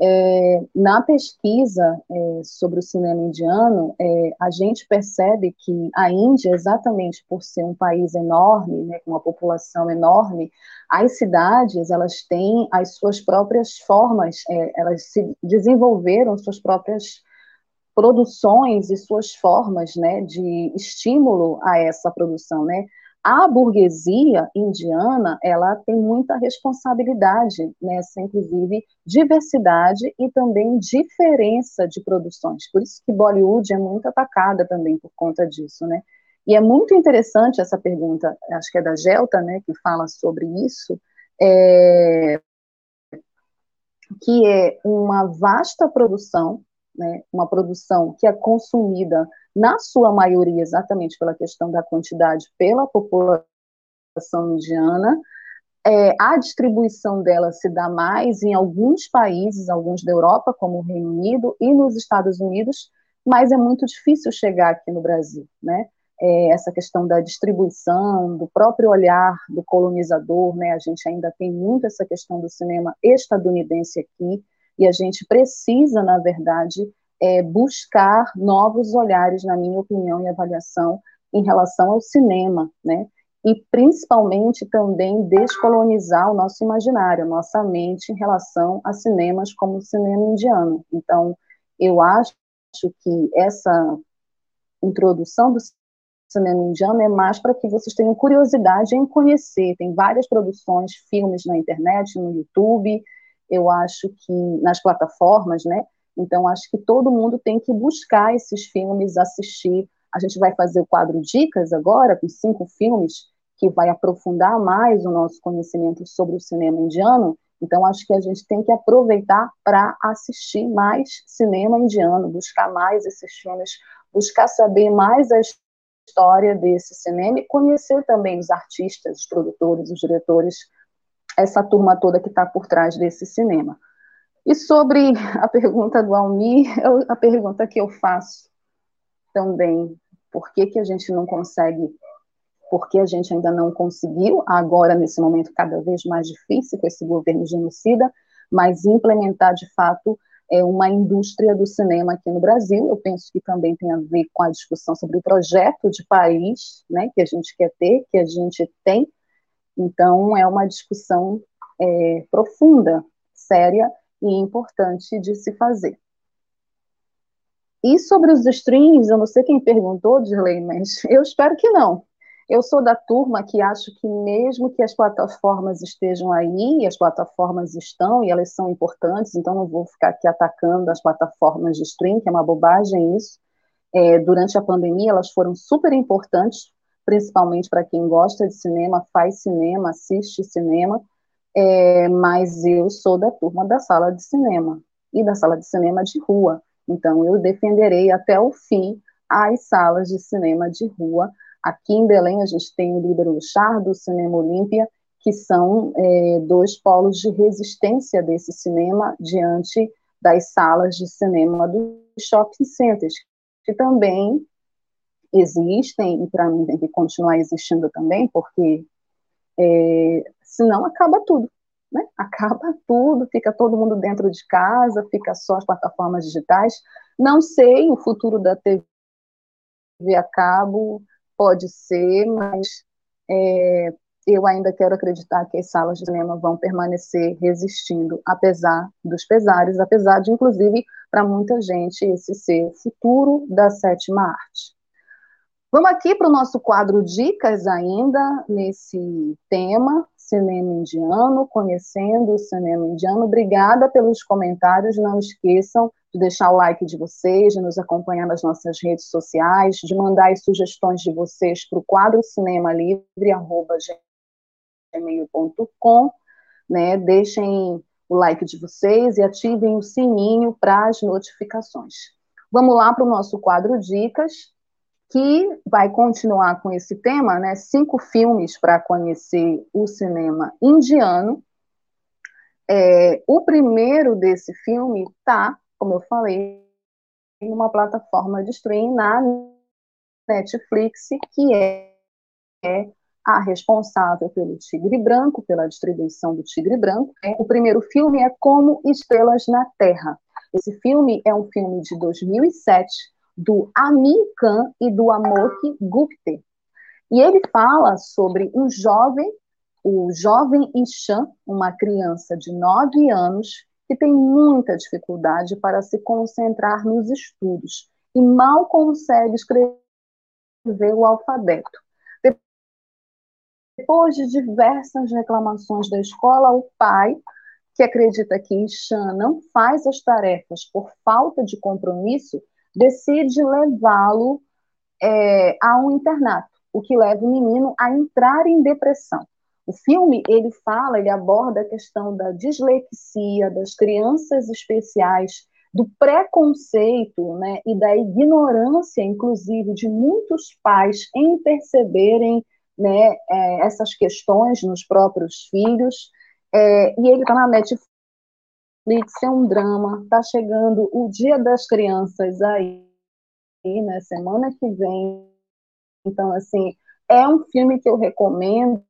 É, na pesquisa é, sobre o cinema indiano, é, a gente percebe que a Índia, exatamente por ser um país enorme, né, com uma população enorme, as cidades elas têm as suas próprias formas, é, elas se desenvolveram suas próprias produções e suas formas né, de estímulo a essa produção, né? A burguesia indiana ela tem muita responsabilidade nessa, inclusive, diversidade e também diferença de produções. Por isso que Bollywood é muito atacada também por conta disso, né? E é muito interessante essa pergunta, acho que é da Gelta, né, que fala sobre isso, é, que é uma vasta produção, né, uma produção que é consumida na sua maioria, exatamente pela questão da quantidade, pela população indiana. É, a distribuição dela se dá mais em alguns países, alguns da Europa, como o Reino Unido, e nos Estados Unidos, mas é muito difícil chegar aqui no Brasil, né? É, essa questão da distribuição, do próprio olhar do colonizador, né? A gente ainda tem muito essa questão do cinema estadunidense aqui, e a gente precisa, na verdade, é, buscar novos olhares, na minha opinião e avaliação, em relação ao cinema, né? E principalmente também descolonizar o nosso imaginário, nossa mente em relação a cinemas como o cinema indiano. Então, eu acho que essa introdução do cinema indiano é mais para que vocês tenham curiosidade em conhecer. Tem várias produções, filmes na internet, no YouTube, eu acho que nas plataformas, né? Então, acho que todo mundo tem que buscar esses filmes, assistir. A gente vai fazer o quadro Dicas agora, com cinco filmes, que vai aprofundar mais o nosso conhecimento sobre o cinema indiano. Então, acho que a gente tem que aproveitar para assistir mais cinema indiano, buscar mais esses filmes, buscar saber mais a história desse cinema e conhecer também os artistas, os produtores, os diretores, essa turma toda que está por trás desse cinema. E sobre a pergunta do Almir, a pergunta que eu faço também, por que, que a gente não consegue, por que a gente ainda não conseguiu, agora nesse momento cada vez mais difícil com esse governo genocida, mas implementar de fato é, uma indústria do cinema aqui no Brasil, eu penso que também tem a ver com a discussão sobre o projeto de país, né, que a gente quer ter, que a gente tem, então é uma discussão é, profunda, séria, e importante de se fazer. E sobre os streams, eu não sei quem perguntou, Dirley, mas eu espero que não. Eu sou da turma que acho que mesmo que as plataformas estejam aí, e as plataformas estão, e elas são importantes, então não vou ficar aqui atacando as plataformas de stream, que é uma bobagem isso. É, durante a pandemia, elas foram super importantes, principalmente para quem gosta de cinema, faz cinema, assiste cinema, é, mas eu sou da turma da sala de cinema e da sala de cinema de rua. Então, eu defenderei até o fim as salas de cinema de rua. Aqui em Belém, a gente tem o Líbero Char, do Cinema Olímpia, que são é, dois polos de resistência desse cinema diante das salas de cinema dos shopping centers, que também existem, e para mim tem que continuar existindo também, porque é, senão acaba tudo. Né? Acaba tudo, fica todo mundo dentro de casa, fica só as plataformas digitais. Não sei o futuro da TV a cabo, pode ser, mas é, eu ainda quero acreditar que as salas de cinema vão permanecer resistindo, apesar dos pesares, apesar de, inclusive, para muita gente, esse ser o futuro da sétima arte. Vamos aqui para o nosso quadro Dicas ainda, nesse tema, cinema indiano, conhecendo o cinema indiano. Obrigada pelos comentários, não esqueçam de deixar o like de vocês, de nos acompanhar nas nossas redes sociais, de mandar as sugestões de vocês para o quadro cinema livre, arroba gmail.com, né? Deixem o like de vocês e ativem o sininho para as notificações. Vamos lá para o nosso quadro Dicas que vai continuar com esse tema, né? Cinco filmes para conhecer o cinema indiano. É, o primeiro desse filme está, como eu falei, em uma plataforma de streaming na Netflix, que é, é a responsável pelo Tigre Branco, pela distribuição do Tigre Branco. O primeiro filme é Como Estrelas na Terra. Esse filme é um filme de 2007 do Amin Khan e do Amok Gupte. E ele fala sobre um jovem, o jovem Ishan, uma criança de 9 anos, que tem muita dificuldade para se concentrar nos estudos e mal consegue escrever o alfabeto. Depois de diversas reclamações da escola, o pai, que acredita que Ishan não faz as tarefas por falta de compromisso, decide levá-lo é, a um internato, o que leva o menino a entrar em depressão. O filme ele fala, ele aborda a questão da dislexia, das crianças especiais, do preconceito né, e da ignorância, inclusive, de muitos pais em perceberem né, é, essas questões nos próprios filhos. É, e ele está na Netflix, é um drama, está chegando o Dia das Crianças aí, né, semana que vem. Então, assim, é um filme que eu recomendo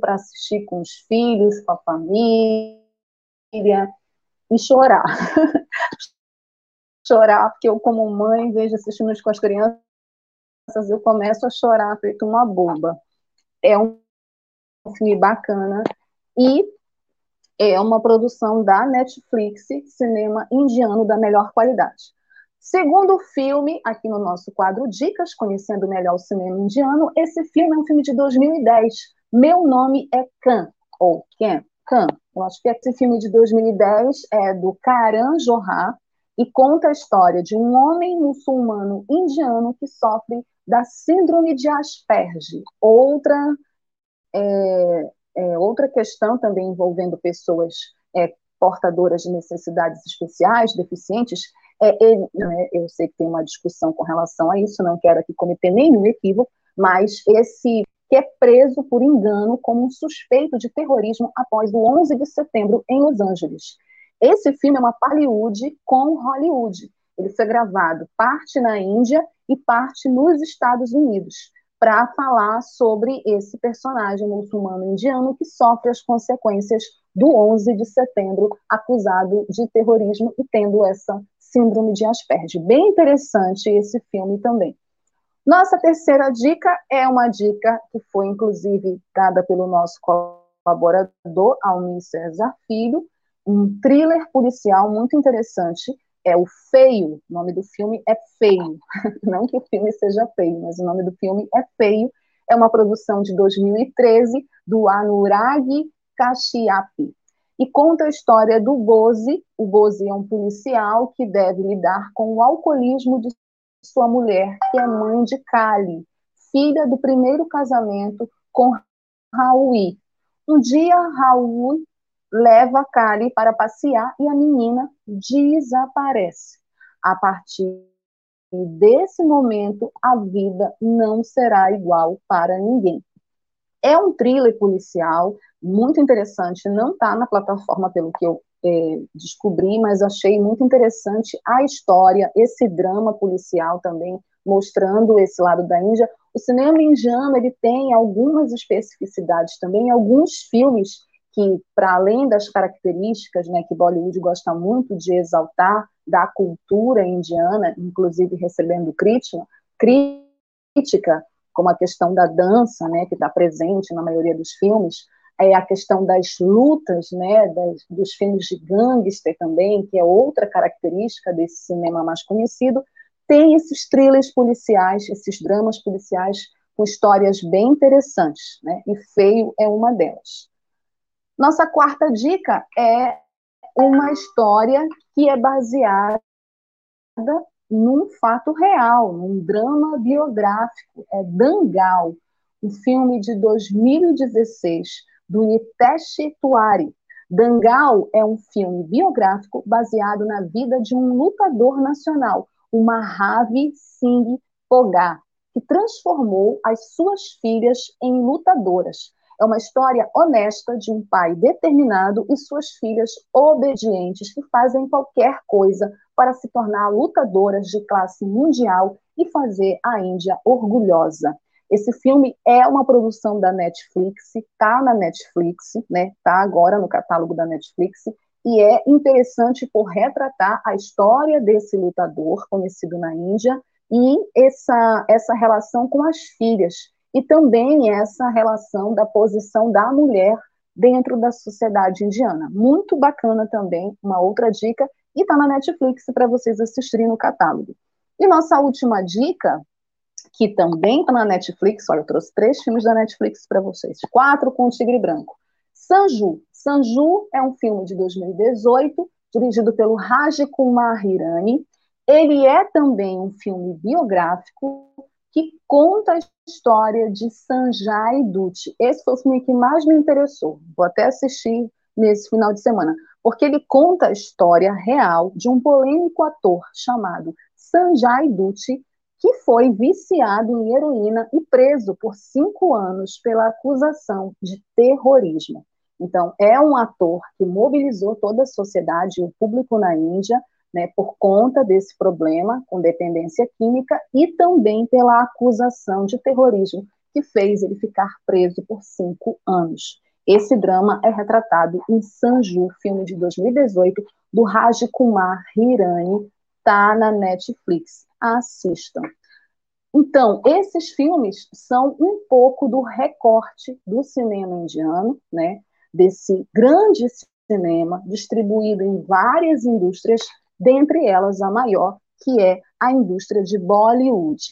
para assistir com os filhos, com a família, e chorar. chorar, porque eu, como mãe, vejo assistindo com as crianças eu começo a chorar feito uma boba. É um filme bacana e é uma produção da Netflix, cinema indiano da melhor qualidade. Segundo filme, aqui no nosso quadro Dicas, conhecendo melhor o cinema indiano, esse filme é um filme de 2010. Meu nome é Khan, ou Ken, Khan. Eu acho que esse filme de 2010 é do Karan Johar e conta a história de um homem muçulmano indiano que sofre da síndrome de Asperger, outra, é, é, outra questão também envolvendo pessoas é, portadoras de necessidades especiais, deficientes. É, ele, né, eu sei que tem uma discussão com relação a isso, não quero aqui cometer nenhum equívoco, mas esse que é preso por engano como um suspeito de terrorismo após o 11 de setembro em Los Angeles. Esse filme é uma Hollywood com Hollywood. Ele foi gravado parte na Índia e parte nos Estados Unidos, para falar sobre esse personagem muçulmano indiano que sofre as consequências do 11 de setembro, acusado de terrorismo e tendo essa síndrome de Asperger. Bem interessante esse filme também. Nossa terceira dica é uma dica que foi, inclusive, dada pelo nosso colaborador, Almir César Filho, um thriller policial muito interessante, é o Feio, o nome do filme é Feio, não que o filme seja feio, mas o nome do filme é Feio, é uma produção de 2013 do Anurag Kashyap, e conta a história do Bozi, o Bozi é um policial que deve lidar com o alcoolismo de sua mulher, que é mãe de Kali, filha do primeiro casamento com Raul. Um dia, Raul leva Kali para passear e a menina desaparece. A partir desse momento, a vida não será igual para ninguém. É um thriller policial muito interessante, não está na plataforma pelo que eu é, descobri, mas achei muito interessante a história, esse drama policial também, mostrando esse lado da Índia. O cinema indiano ele tem algumas especificidades também, alguns filmes que, para além das características né, que Bollywood gosta muito de exaltar da cultura indiana, inclusive recebendo crítica, crítica como a questão da dança, né, que está presente na maioria dos filmes, é a questão das lutas, né, das, dos filmes de gangster também, que é outra característica desse cinema mais conhecido, tem esses thrillers policiais, esses dramas policiais com histórias bem interessantes, né, e Feio é uma delas. Nossa quarta dica é uma história que é baseada num fato real, num drama biográfico, é Dangal, um filme de 2016 do Nitesh Tuari. Dangal é um filme biográfico baseado na vida de um lutador nacional, o Mahavi Singh Pogar, que transformou as suas filhas em lutadoras. É uma história honesta de um pai determinado e suas filhas obedientes que fazem qualquer coisa para se tornar lutadoras de classe mundial e fazer a Índia orgulhosa. Esse filme é uma produção da Netflix, está na Netflix, né? Está agora no catálogo da Netflix e é interessante por retratar a história desse lutador conhecido na Índia e essa essa relação com as filhas e também essa relação da posição da mulher dentro da sociedade indiana. Muito bacana também, uma outra dica, e está na Netflix para vocês assistirem no catálogo. E nossa última dica, que também está na Netflix, olha, eu trouxe três filmes da Netflix para vocês, quatro com o Tigre Branco. Sanju. Sanju é um filme de 2018, dirigido pelo Raj Kumar Hirani. Ele é também um filme biográfico que conta a história de Sanjay Dutt. Esse foi o filme que mais me interessou. Vou até assistir nesse final de semana, porque ele conta a história real de um polêmico ator chamado Sanjay Dutt, que foi viciado em heroína e preso por cinco anos pela acusação de terrorismo. Então, é um ator que mobilizou toda a sociedade e o público na Índia né, por conta desse problema com dependência química e também pela acusação de terrorismo que fez ele ficar preso por cinco anos. Esse drama é retratado em Sanju, filme de 2018, do Raj Kumar Hirani, tá na Netflix. Assistam. Então, esses filmes são um pouco do recorte do cinema indiano, né? Desse grande cinema distribuído em várias indústrias dentre elas a maior, que é a indústria de Bollywood.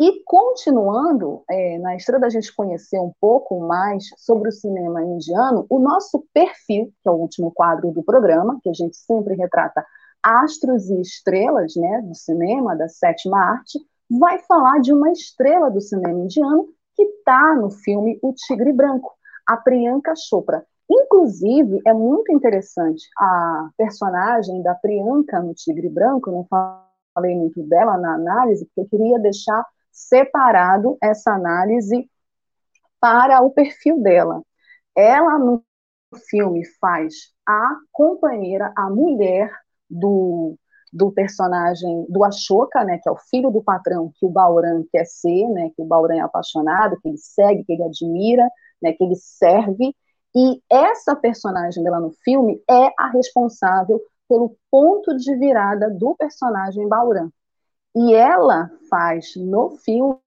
E continuando, é, na estrada da gente conhecer um pouco mais sobre o cinema indiano, o nosso perfil, que é o último quadro do programa, que a gente sempre retrata astros e estrelas né, do cinema, da sétima arte, vai falar de uma estrela do cinema indiano que está no filme O Tigre Branco, a Priyanka Chopra. Inclusive, é muito interessante a personagem da Priyanka no Tigre Branco, não falei muito dela na análise, porque eu queria deixar separado essa análise para o perfil dela. Ela, no filme, faz a companheira, a mulher do, do personagem do Ashoka, né, que é o filho do patrão que o Bauran quer ser, né, que o Bauran é apaixonado, que ele segue, que ele admira, né, que ele serve, e essa personagem dela no filme é a responsável pelo ponto de virada do personagem Bauran. E ela faz no filme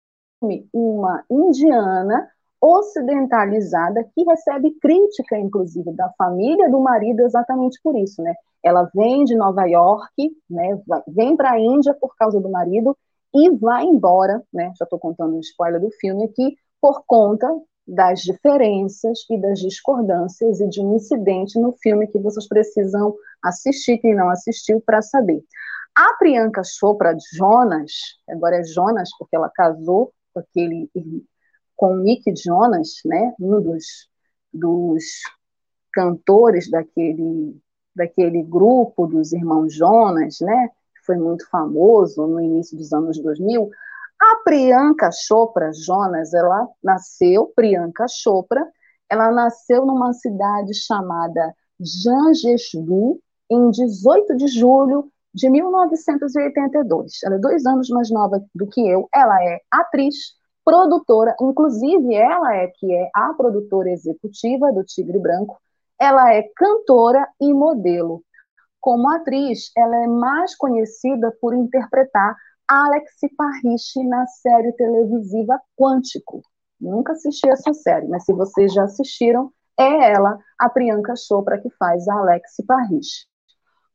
uma indiana ocidentalizada que recebe crítica, inclusive, da família do marido exatamente por isso, né? Ela vem de Nova York, né? Vem para a Índia por causa do marido e vai embora, né? Já estou contando um spoiler do filme aqui, por conta das diferenças e das discordâncias e de um incidente no filme que vocês precisam assistir, quem não assistiu, para saber. A Priyanka Chopra Jonas, agora é Jonas porque ela casou com aquele com Nick Jonas, né, um dos, dos cantores daquele daquele grupo dos irmãos Jonas, né, que foi muito famoso no início dos anos 2000, a Priyanka Chopra Jonas, ela nasceu, Priyanka Chopra, ela nasceu numa cidade chamada Jangesbu, em 18 de julho de 1982. Ela é dois anos mais nova do que eu. Ela é atriz, produtora, inclusive ela é que é a produtora executiva do Tigre Branco. Ela é cantora e modelo. Como atriz, ela é mais conhecida por interpretar Alex Parrish na série televisiva Quântico. Nunca assisti essa série, mas se vocês já assistiram, é ela, a Priyanka Chopra, que faz a Alex Parrish.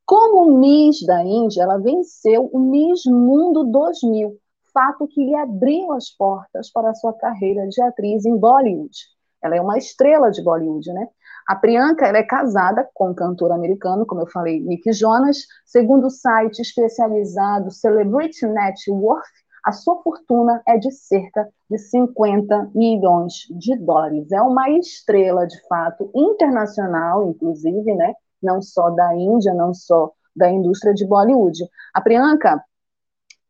Como Miss da Índia, ela venceu o Miss Mundo 2000, fato que lhe abriu as portas para a sua carreira de atriz em Bollywood. Ela é uma estrela de Bollywood, né? A Priyanka é casada com um cantor americano, como eu falei, Nick Jonas. Segundo o site especializado Celebrity Net Worth, a sua fortuna é de cerca de 50 milhões de dólares. É uma estrela, de fato, internacional, inclusive, né? não só da Índia, não só da indústria de Bollywood. A Priyanka,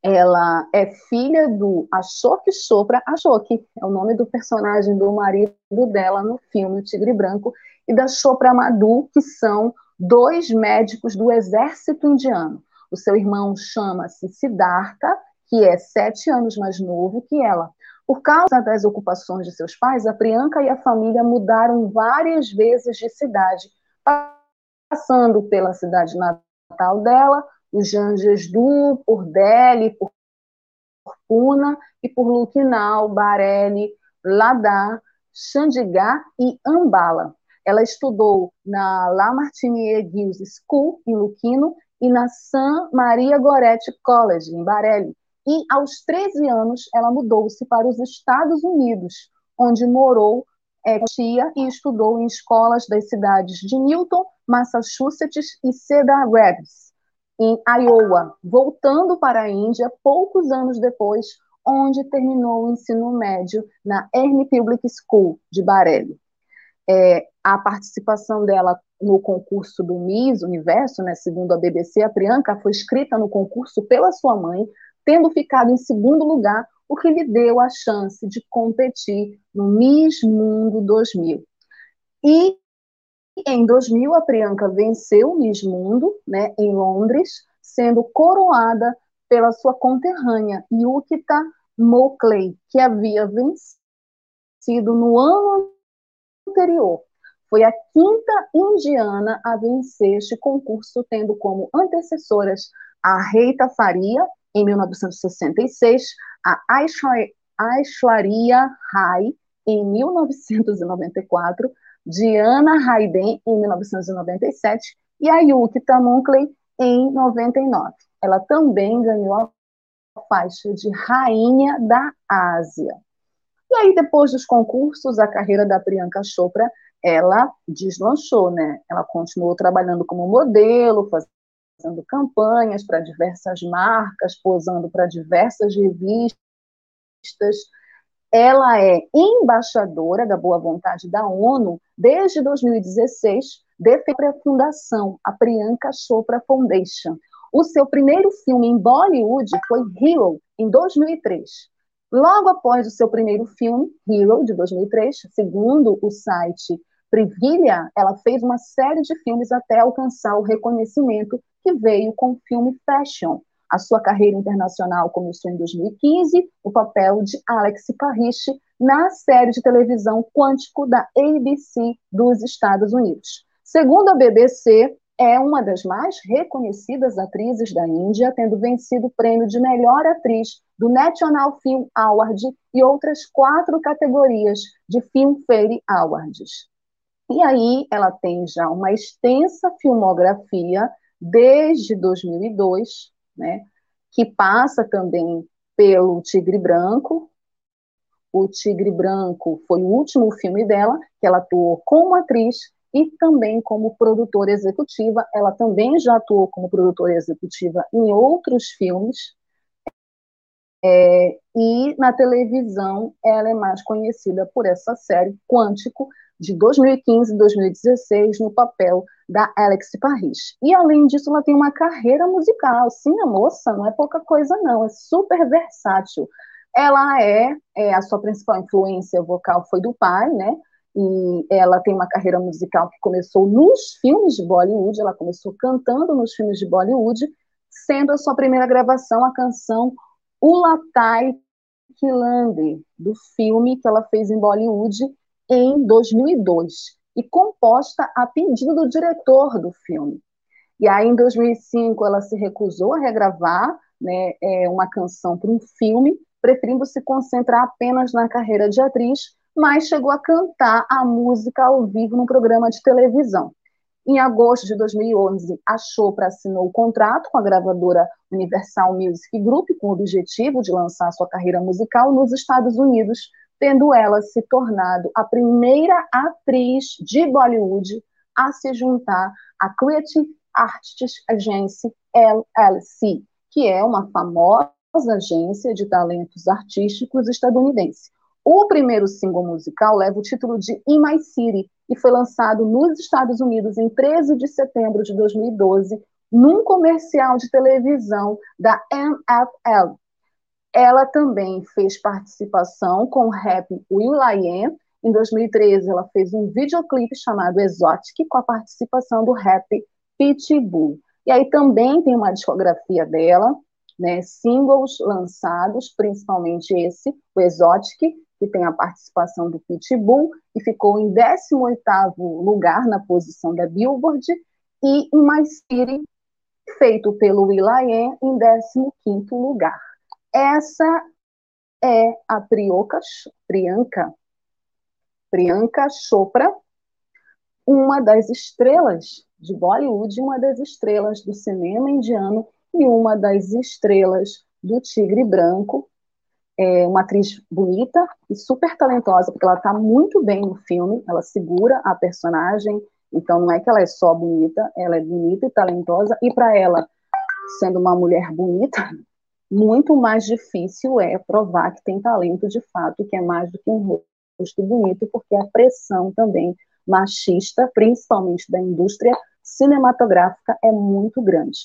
ela é filha do Ashok Chopra. Ashok é o nome do personagem do marido dela no filme Tigre Branco e da Chopra Madhu, que são dois médicos do exército indiano. O seu irmão chama-se Siddhartha, que é sete anos mais novo que ela. Por causa das ocupações de seus pais, a Priyanka e a família mudaram várias vezes de cidade, passando pela cidade natal dela, os Janjesdu, por Delhi, por Puna e por Lucknow, Bareilly, Ladakh, Chandigarh e Ambala. Ela estudou na La Martiniere Girls School, em Luquino, e na San Maria Goretti College, em Bareilly. E, aos 13 anos, ela mudou-se para os Estados Unidos, onde morou é, tia e estudou em escolas das cidades de Newton, Massachusetts e Cedar Rapids, em Iowa, voltando para a Índia poucos anos depois, onde terminou o ensino médio na Ernie Public School de Bareilly. É, a participação dela no concurso do Miss Universo, né, segundo a BBC, a Priyanka foi escrita no concurso pela sua mãe, tendo ficado em segundo lugar, o que lhe deu a chance de competir no Miss Mundo 2000. E em 2000, a Priyanka venceu o Miss Mundo, né, em Londres, sendo coroada pela sua conterrânea, Yukita Mockley, que havia vencido no ano anterior. Foi a quinta indiana a vencer este concurso, tendo como antecessoras a Reita Faria, em 1966, a Aishwarya Rai, em 1994, Diana Hayden, em 1997, e a Yukita Munkley, em 99. Ela também ganhou a faixa de Rainha da Ásia. E aí, depois dos concursos, a carreira da Priyanka Chopra, ela deslanchou, né? Ela continuou trabalhando como modelo, fazendo campanhas para diversas marcas, posando para diversas revistas. Ela é embaixadora da boa vontade da ONU desde 2016, defende a fundação, a Priyanka Chopra Foundation. O seu primeiro filme em Bollywood foi Hero, em 2003. Logo após o seu primeiro filme, Hero, de 2003, segundo o site Privilha, ela fez uma série de filmes até alcançar o reconhecimento que veio com o filme Fashion. A sua carreira internacional começou em 2015, o papel de Alex Parrish na série de televisão Quântico da ABC dos Estados Unidos. Segundo a BBC, é uma das mais reconhecidas atrizes da Índia, tendo vencido o prêmio de melhor atriz do National Film Award e outras quatro categorias de Filmfare Awards. E aí ela tem já uma extensa filmografia desde 2002, né, que passa também pelo Tigre Branco. O Tigre Branco foi o último filme dela, que ela atuou como atriz e também como produtora executiva. Ela também já atuou como produtora executiva em outros filmes. É, e na televisão ela é mais conhecida por essa série Quântico, de 2015 e 2016 no papel da Alex Parrish. E além disso, ela tem uma carreira musical. Sim, a moça não é pouca coisa não, é super versátil. Ela é, é a sua principal influência vocal foi do pai, né? E ela tem uma carreira musical que começou nos filmes de Bollywood, ela começou cantando nos filmes de Bollywood, sendo a sua primeira gravação a canção Ulatai Kilande, do filme que ela fez em Bollywood, em 2002 e composta a pedido do diretor do filme. E aí, em 2005, ela se recusou a regravar né, é, uma canção para um filme, preferindo se concentrar apenas na carreira de atriz, mas chegou a cantar a música ao vivo num programa de televisão. Em agosto de 2011, a Chopra assinou o contrato com a gravadora Universal Music Group com o objetivo de lançar sua carreira musical nos Estados Unidos, tendo ela se tornado a primeira atriz de Bollywood a se juntar à Creative Artists Agency LLC, que é uma famosa agência de talentos artísticos estadunidense. O primeiro single musical leva o título de In My City e foi lançado nos Estados Unidos em 13 de setembro de 2012, num comercial de televisão da NFL, ela também fez participação com o rap will.i.am. Em 2013, ela fez um videoclipe chamado Exotic, com a participação do rap Pitbull. E aí também tem uma discografia dela, né, singles lançados, principalmente esse, o Exotic, que tem a participação do Pitbull, e ficou em 18º lugar na posição da Billboard, e em My City, feito pelo will.i.am, em 15º lugar. Essa é a Priyanka, Priyanka Chopra, uma das estrelas de Bollywood, uma das estrelas do cinema indiano e uma das estrelas do Tigre Branco, é uma atriz bonita e super talentosa, porque ela está muito bem no filme, ela segura a personagem, então não é que ela é só bonita, ela é bonita e talentosa, e para ela, sendo uma mulher bonita, muito mais difícil é provar que tem talento de fato, que é mais do que um rosto bonito, porque a pressão também machista, principalmente da indústria cinematográfica, é muito grande.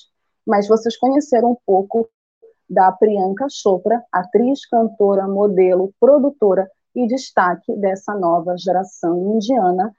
Mas vocês conheceram um pouco da Priyanka Chopra, atriz, cantora, modelo, produtora e destaque dessa nova geração indiana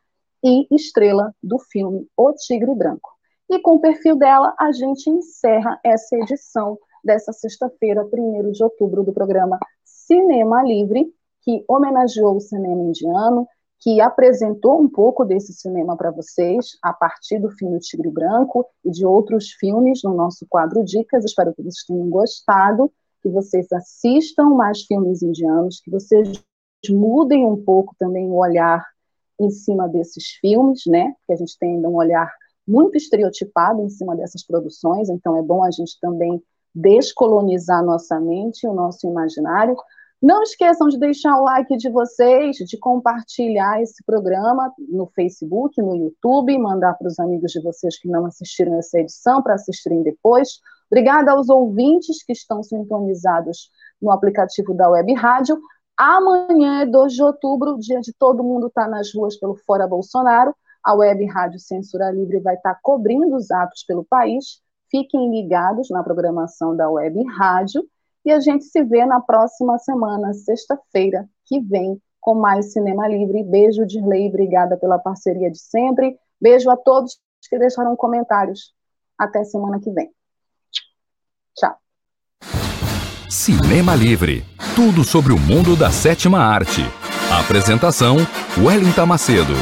e estrela do filme O Tigre Branco. E com o perfil dela, a gente encerra essa edição dessa sexta-feira, 1 de outubro, do programa Cinema Livre, que homenageou o cinema indiano, que apresentou um pouco desse cinema para vocês a partir do filme Tigre Branco e de outros filmes no nosso quadro Dicas. Espero que vocês tenham gostado, que vocês assistam mais filmes indianos, que vocês mudem um pouco também o olhar em cima desses filmes, né? Que a gente tem ainda um olhar muito estereotipado em cima dessas produções, então é bom a gente também descolonizar nossa mente, o nosso imaginário, não esqueçam de deixar o like de vocês, de compartilhar esse programa no Facebook, no YouTube, mandar para os amigos de vocês que não assistiram essa edição para assistirem depois. Obrigada aos ouvintes que estão sintonizados no aplicativo da Web Rádio. Amanhã é 2 de outubro, dia de todo mundo estar tá nas ruas pelo Fora Bolsonaro. A Web Rádio Censura Livre vai estar tá cobrindo os atos pelo país. Fiquem ligados na programação da Web Rádio. E a gente se vê na próxima semana, sexta-feira, que vem, com mais Cinema Livre. Beijo, Dirley, obrigada pela parceria de sempre. Beijo a todos que deixaram comentários. Até semana que vem. Tchau. Cinema Livre tudo sobre o mundo da sétima arte. apresentação: Wellington Macedo.